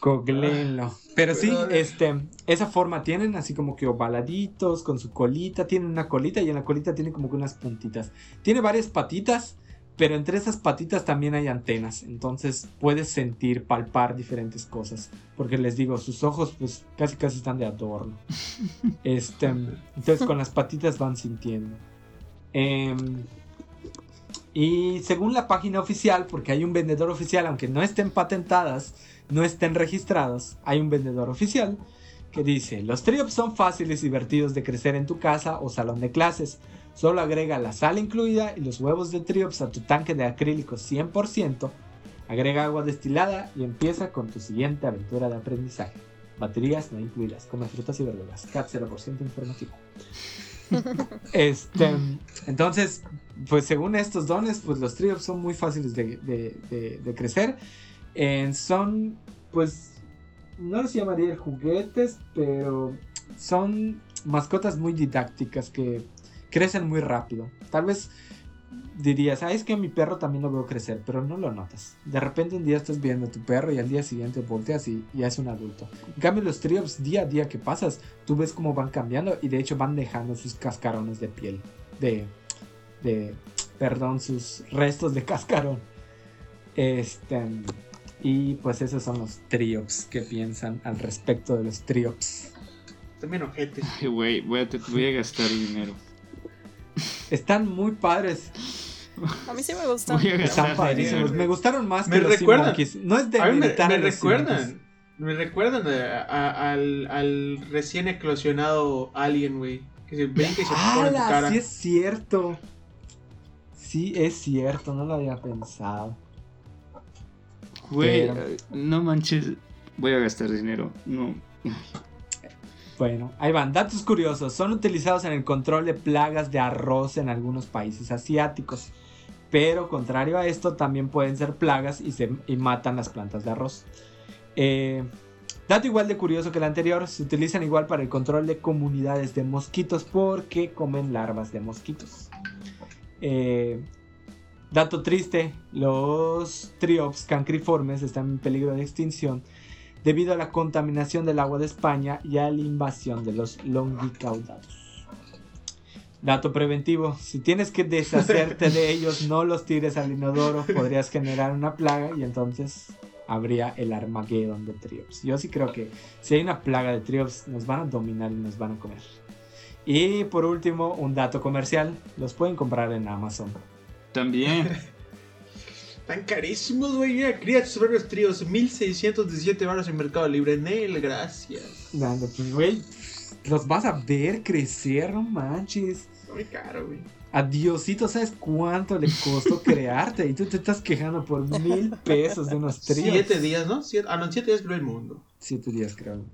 S3: Googleenlo. Pero sí,
S2: Pero-
S3: este, esa forma tienen así como que ovaladitos con su colita. Tienen una colita y en la colita tiene como que unas puntitas. Tiene varias patitas, pero entre esas patitas también hay antenas. Entonces puedes sentir, palpar diferentes cosas. Porque les digo, sus ojos pues casi casi están de adorno. Este, entonces con las patitas van sintiendo. Em, y según la página oficial, porque hay un vendedor oficial, aunque no estén patentadas, no estén registrados, hay un vendedor oficial que dice, los triops son fáciles y divertidos de crecer en tu casa o salón de clases. Solo agrega la sal incluida y los huevos de triops a tu tanque de acrílico 100%, agrega agua destilada y empieza con tu siguiente aventura de aprendizaje. Baterías no incluidas, come frutas y verduras, CAT 0% informativo. Este, entonces, pues según estos dones, pues los triops son muy fáciles de, de- de- de crecer. Eh, son, pues, no los llamaría juguetes, pero son mascotas muy didácticas que crecen muy rápido. Tal vez dirías, ah, es que a mi perro también lo veo crecer, pero no lo notas. De repente un día estás viendo a tu perro y al día siguiente volteas y ya es un adulto. En cambio, los triops, día a día que pasas, tú ves cómo van cambiando y de hecho van dejando sus cascarones de piel. De. de. perdón, sus restos de cascarón. Este. Y pues esos son los triops que piensan al respecto de los triops.
S2: También ojete.
S1: Ay, güey, voy a, te- voy a gastar dinero.
S3: Están muy padres.
S4: A mí sí me gusta.
S1: Voy a
S3: Están padrísimos. Me gustaron más
S2: Me
S3: que los Sea
S2: recuerdan.
S3: No es de
S2: A mí me, recuerdan. Me recuerdan a- a- al, al recién eclosionado alien, güey. Que se brinca y se pone en tu cara.
S3: Sí es cierto. Sí es cierto, no lo había pensado.
S1: Güey,
S3: Pero-
S1: eh, no manches. Voy a gastar dinero. No.
S3: Bueno, ahí van. Datos curiosos. Son utilizados en el control de plagas de arroz en algunos países asiáticos. Pero contrario a esto, también pueden ser plagas y, se, matan las plantas de arroz. Eh, dato igual de curioso que el anterior, se utilizan igual para el control de comunidades de mosquitos porque comen larvas de mosquitos. Eh, dato triste, los triops cancriformes están en peligro de extinción debido a la contaminación del agua de España y a la invasión de los longicaudados. Dato preventivo, si tienes que deshacerte de ellos, no los tires al inodoro, podrías generar una plaga y entonces habría el Armageddon de Triops. Yo sí creo que si hay una plaga de Triops, nos van a dominar y nos van a comer. Y por último, un dato comercial, los pueden comprar en Amazon.
S1: También.
S2: Tan carísimos, güey. Mira, sobre los tríos. 1617 baros en Mercado Libre. Nel, gracias.
S3: Nada, pues, güey, los vas a ver crecer, no manches.
S2: Muy caro, güey.
S3: A Diosito, ¿sabes cuánto le costó crearte? Y tú te estás quejando por mil pesos de unos tríos.
S2: Siete días, ¿no? Siete, ah, no, en siete días creo el mundo.
S3: Siete días, creo.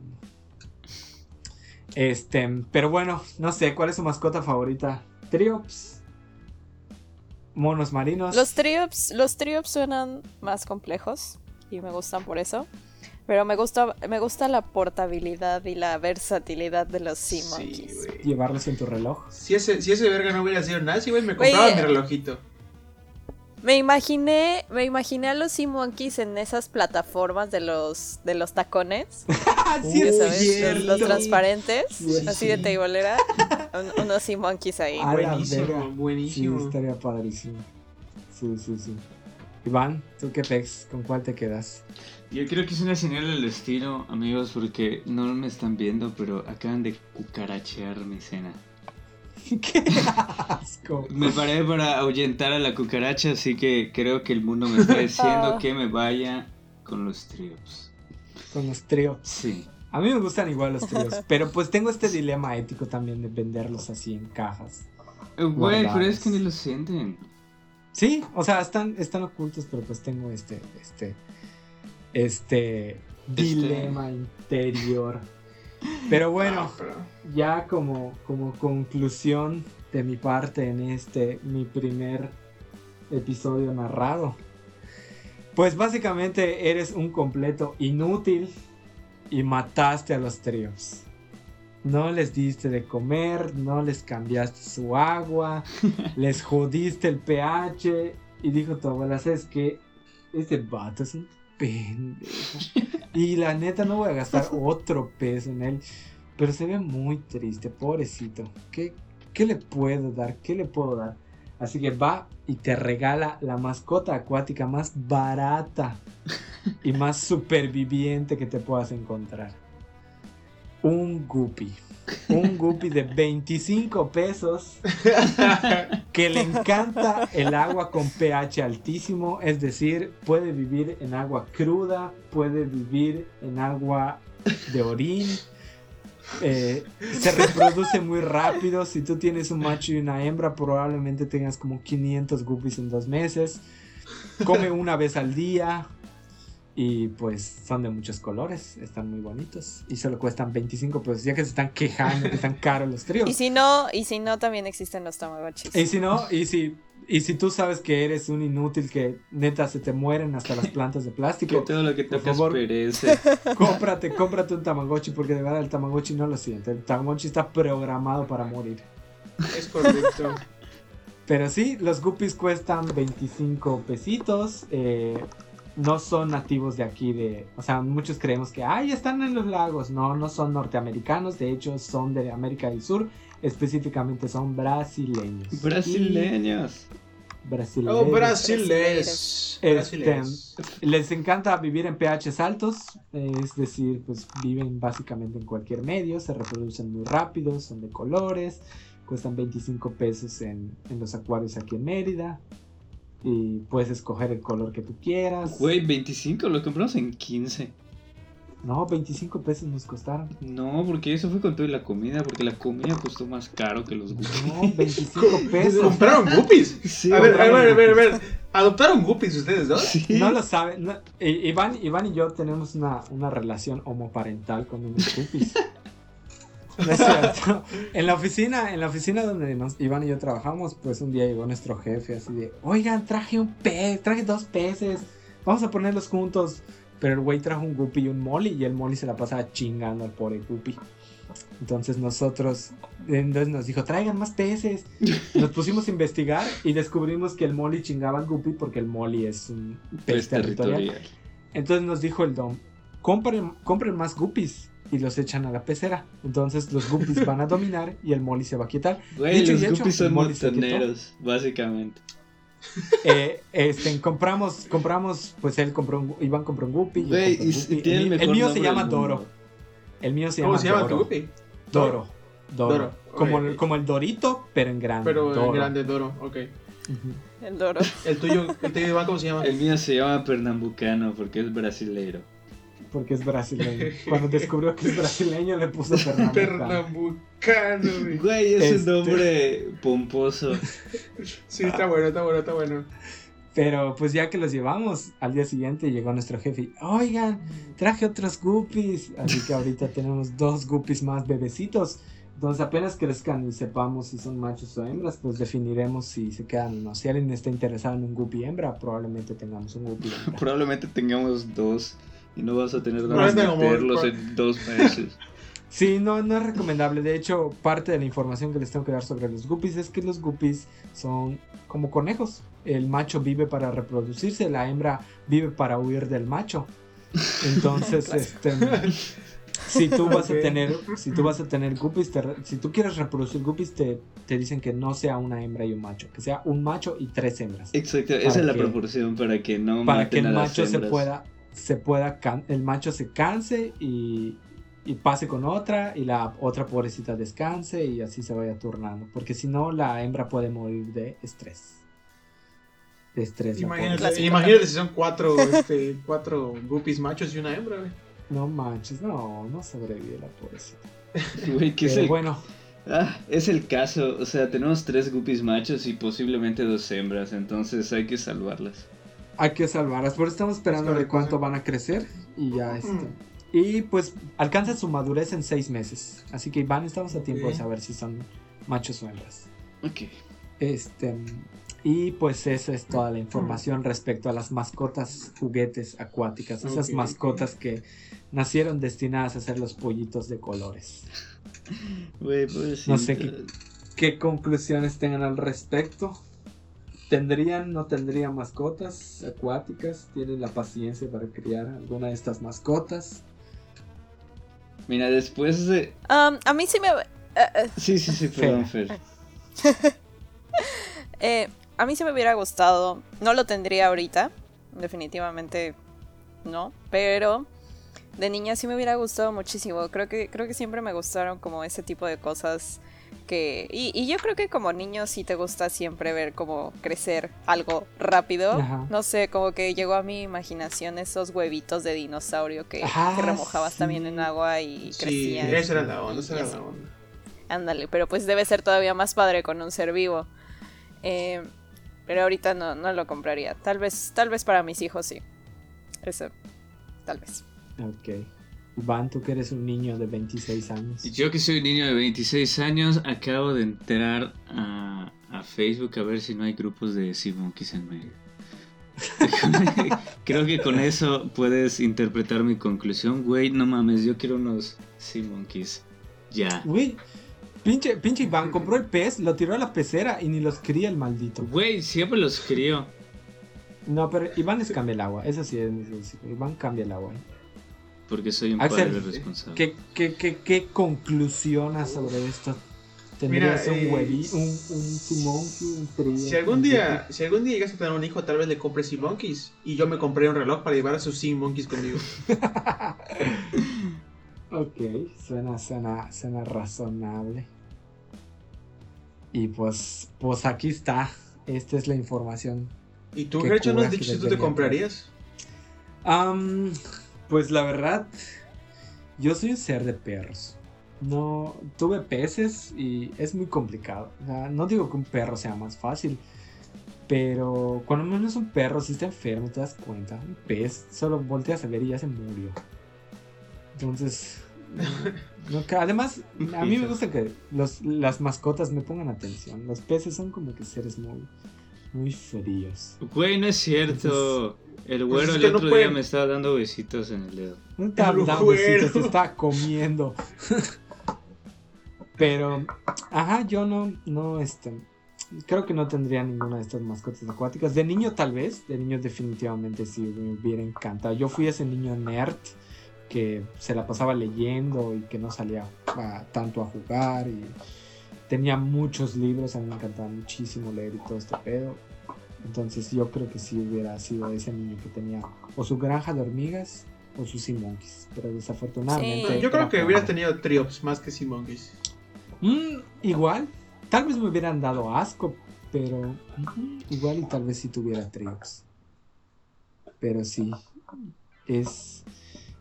S3: Este, pero bueno, no sé, ¿cuál es su mascota favorita? Triops. Monos marinos.
S4: Los triops, los triops suenan más complejos y me gustan por eso. Pero me gusta, me gusta la portabilidad y la versatilidad de los Sea
S2: Sí.
S3: Llevarlos en tu reloj.
S2: Si ese, si ese verga no hubiera sido nazi, güey, me compraba
S4: eh,
S2: mi relojito.
S4: Me imaginé, me imaginé a los Sea Monkeys en esas plataformas de los, de los tacones,
S3: ¡Ah,
S2: sí
S4: ya sabes, los, los transparentes,
S3: Sí,
S4: así
S3: sí.
S4: de un- unos Sea Monkeys ahí.
S3: Ah, la
S2: Buenísimo, buenísimo.
S3: Sí, estaría padrísimo. Sí, sí, sí. Iván, ¿tú qué pex? ¿Con cuál te quedas?
S1: Yo creo que es una señal del destino, amigos, porque no me están viendo, pero acaban de cucarachear mi cena.
S3: ¡Qué asco!
S1: Me paré para ahuyentar a la cucaracha, así que creo que el mundo me está diciendo que me vaya con los tríos.
S3: Con los tríos.
S1: Sí.
S3: A mí me gustan igual los tríos, pero pues tengo este dilema ético también de venderlos así en cajas.
S1: Eh, Güey, pero es que ni lo sienten.
S3: Sí, o sea, están, están ocultos, pero pues tengo este, este, este dilema interior. Pero bueno,
S2: Ah,
S3: ya como, como conclusión de mi parte en este, mi primer episodio narrado. Pues básicamente eres un completo inútil y mataste a los tríos. No les diste de comer, no les cambiaste su agua, les jodiste el pH y dijo tu abuela, ¿sabes qué? Este vato es un Y la neta no voy a gastar otro peso en él. Pero se ve muy triste, pobrecito. ¿Qué, ¿Qué le puedo dar? ¿Qué le puedo dar? Así que va y te regala la mascota acuática más barata y más superviviente que te puedas encontrar. Un guppy. Un guppy de 25 pesos que le encanta el agua con pH altísimo, es decir, puede vivir en agua cruda, puede vivir en agua de orín, eh, se reproduce muy rápido, si tú tienes un macho y una hembra probablemente tengas como 500 guppies en dos meses, come una vez al día y pues son de muchos colores, están muy bonitos y solo cuestan 25 pesos, ya que se están quejando que están caros los tríos.
S4: Y si no, y si no, también existen los tamagotchis.
S3: Y si no, y si, y si tú sabes que eres un inútil que neta se te mueren hasta las plantas de
S1: Que
S3: plástico,
S1: todo lo que
S3: Por
S1: tocas
S3: favor.
S1: perece.
S3: cómprate, cómprate un Tamagotchi porque de verdad el Tamagotchi no lo siente. El Tamagotchi está programado para morir.
S2: Es correcto.
S3: Pero sí, los guppies cuestan 25 pesitos. eh, no son nativos de aquí de... O sea, muchos creemos que, ay, están en los lagos. No, no son norteamericanos. De hecho, son de América del Sur. Específicamente son brasileños.
S1: Brasileños.
S3: Y brasileños.
S2: Oh, brasileños.
S3: Este. Les encanta vivir en pHs altos, es decir, pues viven básicamente en cualquier medio, se reproducen muy rápido, son de colores, cuestan 25 pesos en, en los acuarios aquí en Mérida. Y puedes escoger el color que tú quieras.
S1: Güey, 25, lo compramos en 15.
S3: No, 25 pesos nos costaron.
S1: No, porque eso fue con toda la comida, porque la comida costó más caro que los guppies.
S3: No, 25 pesos.
S2: ¿Compraron guppies?
S1: Sí,
S2: a, ver, a ver, a ver, a ver. ¿Adoptaron guppies ustedes dos?
S1: Sí.
S3: No lo saben. no- Iván, Iván y yo tenemos una, una relación homoparental con unos guppies. No es cierto. En la oficina, en la oficina donde nos, Iván y yo trabajamos, pues un día llegó nuestro jefe así de, oigan, traje un pez, traje dos peces, vamos a ponerlos juntos. Pero el güey trajo un guppy y un molly y el molly se la pasaba chingando al pobre guppy. Entonces nosotros, entonces nos dijo, traigan más peces. Nos pusimos a investigar y descubrimos que el molly chingaba al guppy porque el molly es un pez territorial. Entonces nos dijo el Dom, compren, compren más guppies y los echan a la pecera. Entonces los guppies van a dominar y el molly se va a quitar.
S1: Güey,
S3: Dicho y
S1: los
S3: hecho,
S1: guppies
S3: el
S1: son montoneros, básicamente.
S3: Eh, este, compramos, compramos, pues él compró un, Iván compró un guppy.
S1: Güey, y
S3: un
S1: el
S3: el,
S1: mejor
S3: mío se llama Doro. El mío se
S2: ¿Cómo
S3: llama
S2: se llama tu
S3: Doro.
S2: guppy?
S3: Doro. Doro.
S2: Doro,
S3: Como, el, como el Dorito, pero en grande.
S2: Pero en grande, Doro, ok.
S4: El Doro.
S2: El tuyo, el tuyo Iván, ¿cómo se llama?
S1: El mío se llama Pernambucano porque es brasileiro.
S3: Porque es brasileño. Cuando descubrió que es brasileño le puso Pernambucano.
S2: Pernambucano, güey.
S1: Güey, es
S3: Este-
S1: un nombre pomposo.
S2: Sí, está bueno, está bueno, está bueno.
S3: Pero pues ya que los llevamos, al día siguiente llegó nuestro jefe y, oigan, traje otros guppies. Así que ahorita tenemos dos guppies más bebecitos. Entonces apenas crezcan y sepamos si son machos o hembras, pues definiremos si se quedan o no. Si alguien está interesado en un guppy hembra, probablemente tengamos un guppy hembra.
S1: Probablemente tengamos dos y no vas a tener
S2: Probablemente como-
S1: meterlos en dos meses.
S3: Sí, no, no es recomendable. De hecho, parte de la información que les tengo que dar sobre los guppies es que los guppies son como conejos. El macho vive para reproducirse, la hembra vive para huir del macho. Entonces, este, si tú vas a tener, si tú vas a tener guppies, te si tú quieres reproducir guppies, te, te dicen que no sea una hembra y un macho, que sea un macho y tres hembras.
S1: Exacto, esa es la proporción para que no
S3: para
S1: maten
S3: que el
S1: a las
S3: macho se pueda se pueda can- el macho se canse y, y pase con otra y la otra pobrecita descanse y así se vaya turnando porque si no la hembra puede morir de estrés de estrés
S2: Imagínate, imagínate si son cuatro, este, cuatro guppies machos y una hembra, güey.
S3: no manches no no sobrevive la pobrecita
S1: Güey, ¿qué es el...
S3: bueno
S1: Ah, es el caso, o sea, tenemos tres guppies machos y posiblemente dos hembras, entonces hay que salvarlas.
S3: Hay que salvarlas pero estamos esperando
S2: Es
S3: de cuánto
S2: sí.
S3: van a crecer y ya este
S2: Mm.
S3: y pues alcanza su madurez en seis meses así que Iván estamos a tiempo de
S2: Ok.
S3: saber si son machos o hembras
S1: Ok.
S3: Este, y pues esa es toda la información respecto a las mascotas juguetes acuáticas, esas mascotas que nacieron destinadas a ser los pollitos de colores.
S1: Güey, pues
S3: No sé qué- ¿Qué conclusiones tengan al respecto? ¿Tendrían, no tendrían mascotas acuáticas? ¿Tienen la paciencia para criar alguna de estas mascotas?
S1: Mira, después de...
S4: Um, a mí sí me... eh, eh,
S1: Sí, sí, sí, perdón, Fer.
S4: eh, a mí sí me hubiera gustado. No lo tendría ahorita. Definitivamente no. Pero de niña sí me hubiera gustado muchísimo. Creo que, creo que siempre me gustaron como ese tipo de cosas que... Y, y yo creo que como niño sí te gusta siempre ver como crecer algo rápido.
S3: Ajá.
S4: No sé, como que llegó a mi imaginación esos huevitos de dinosaurio que, que remojabas
S3: sí.
S4: también en agua y
S2: Sí,
S4: crecían.
S2: esa era la onda, esa era la onda.
S4: Ándale, pero pues debe ser todavía más padre con un ser vivo. Eh, pero ahorita no, no lo compraría. Tal vez, tal vez para mis hijos sí. Eso, tal vez.
S3: Ok. Iván, tú que eres un niño de 26 años.
S1: Yo que soy un niño de 26 años, acabo de entrar a, a Facebook a ver si no hay grupos de Sea Monkeys en medio. Creo que con eso puedes interpretar mi conclusión. Güey, no mames, yo quiero unos Sea Monkeys. Ya.
S3: Güey, Pinche, pinche Iván compró el pez, lo tiró a la pecera y ni los cría el maldito.
S1: Güey, siempre los crió.
S3: No, pero Iván es cambia el agua, eso sí es Iván cambia el agua. ¿eh?
S1: Porque soy un
S3: Axel,
S1: padre responsable.
S3: ¿Qué, qué, qué, qué conclusionas sobre esto? ¿Tendrías
S2: Mira,
S3: un
S2: eh,
S3: hueví, un, un Simonki, un?
S2: Si algún día, si algún día llegas a tener un hijo, tal vez le compres Sea Monkeys. Y yo me compré un reloj para llevar a sus Sea Monkeys conmigo.
S3: Ok, suena, suena, suena razonable. Y pues, pues aquí está. Esta es la información.
S2: ¿Y tú, Gercho, no has dicho si tú te comprarías?
S3: Am, pues la verdad, yo soy un ser de perros. No tuve peces y es muy complicado. O sea, no digo que un perro sea más fácil, pero cuando menos un perro si está enfermo te das cuenta. Un pez solo volteas a ver y ya se murió. Entonces, no, además a mí me gusta que los, las mascotas me pongan atención. Los peces son como que seres muy, muy fríos.
S1: Güey, no es cierto. El güero
S2: es
S1: el
S2: no
S1: otro día me estaba dando besitos en el dedo.
S3: No
S2: El
S3: dando
S2: güero.
S3: besitos, te está comiendo. Pero, ajá, yo no, no, este, creo que no tendría ninguna de estas mascotas acuáticas. De niño tal vez, de niño definitivamente sí me hubiera encantado. Yo fui ese niño nerd que se la pasaba leyendo y que no salía a- tanto a jugar y tenía muchos libros, a mí me encantaba muchísimo leer y todo este pedo. Entonces yo creo que sí hubiera sido ese niño que tenía o su granja de hormigas o sus sea monkeys, pero desafortunadamente...
S4: Sí.
S2: Yo creo que
S3: pobre.
S2: hubieras tenido Triops más que Sea Monkeys.
S3: Mm, igual, tal vez me hubieran dado asco, pero ujú, igual y tal vez si tuviera Triops. Pero sí, es,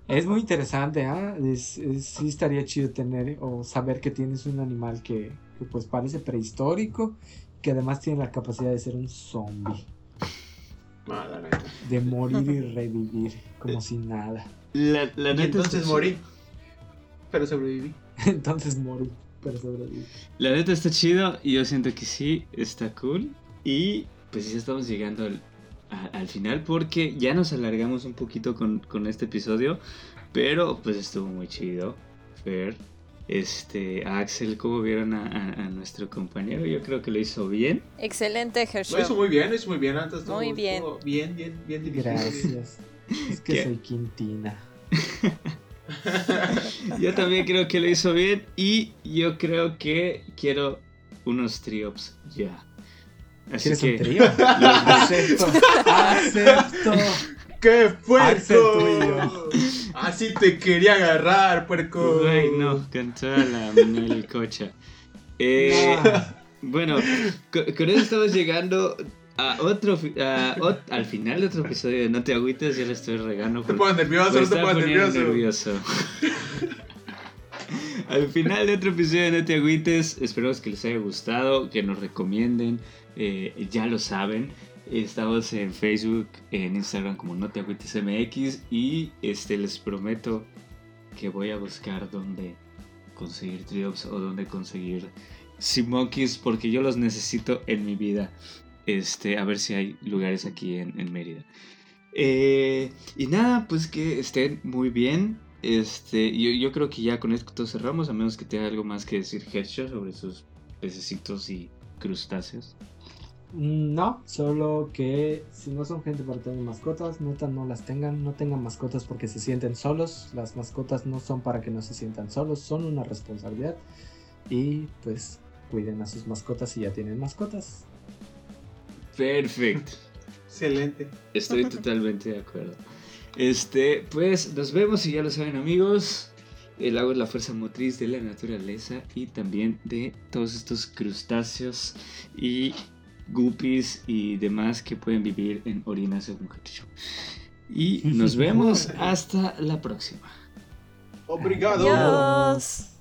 S3: es muy interesante, ¿ah? Es- es- sí estaría chido tener o saber que tienes un animal que, que, pues parece prehistórico, que además tiene la capacidad de ser un zombie,
S2: Ah,
S3: de morir y revivir como si nada.
S1: La, la
S2: Y
S1: neta
S2: entonces morí. Pero sobreviví.
S3: Entonces morí, pero sobreviví.
S1: La neta está chido y yo siento que sí, está cool. Y pues ya estamos llegando al, a- al final porque ya nos alargamos un poquito con, con este episodio. Pero pues estuvo muy chido. Fer, este, Axel, ¿cómo vieron a, a- a nuestro compañero? Yo creo que lo hizo bien.
S4: Excelente,
S2: Lo hizo
S4: Herschel.
S2: muy bien, lo hizo muy bien. Antes estuvo-
S4: Muy bien.
S2: bien, bien, bien dirigido.
S3: Gracias. Es que
S1: ¿Qué?
S3: soy Quintina.
S1: Yo también creo que lo hizo bien y yo creo que quiero unos triops ya. Así
S3: ¿Quieres
S1: que
S3: un trío? acepto, acepto.
S2: ¡Qué puerco! Así te quería agarrar, puerco.
S1: Güey, no, con toda la melcocha. Eh,
S3: Nah.
S1: Bueno, co- con, eso estamos llegando a otro a al final de otro episodio de No te agüites, ya le estoy regando.
S2: No te pongas nervioso, no te nervioso.
S1: nervioso. al final de otro episodio de No te agüites, esperamos que les haya gustado, que nos recomienden, eh, ya lo saben. Estamos en Facebook, en Instagram como No te agüites MX y este les prometo que voy a buscar dónde conseguir triops o dónde conseguir Sea Monkeys porque yo los necesito en mi vida. Este, a ver si hay lugares aquí en, en Mérida. Eh, y nada, pues que estén muy bien. Este, yo, yo creo que ya con esto cerramos, a menos que tenga algo más que decir Headshot sobre sus pececitos y crustáceos.
S3: Mm, No, solo que si no son gente para tener mascotas, neta no las tengan, no tengan mascotas porque se sienten solos, las mascotas no son para que no se sientan solos, son una responsabilidad y pues cuiden a sus mascotas si ya tienen mascotas.
S1: Perfecto.
S2: Excelente.
S1: Estoy totalmente de acuerdo. Este, pues nos vemos y ya lo saben amigos. El agua es la fuerza motriz de la naturaleza y también de todos estos crustáceos y guppies y demás que pueden vivir en orinas de cacho. Y nos vemos hasta la próxima.
S2: Obrigado.
S4: Adiós.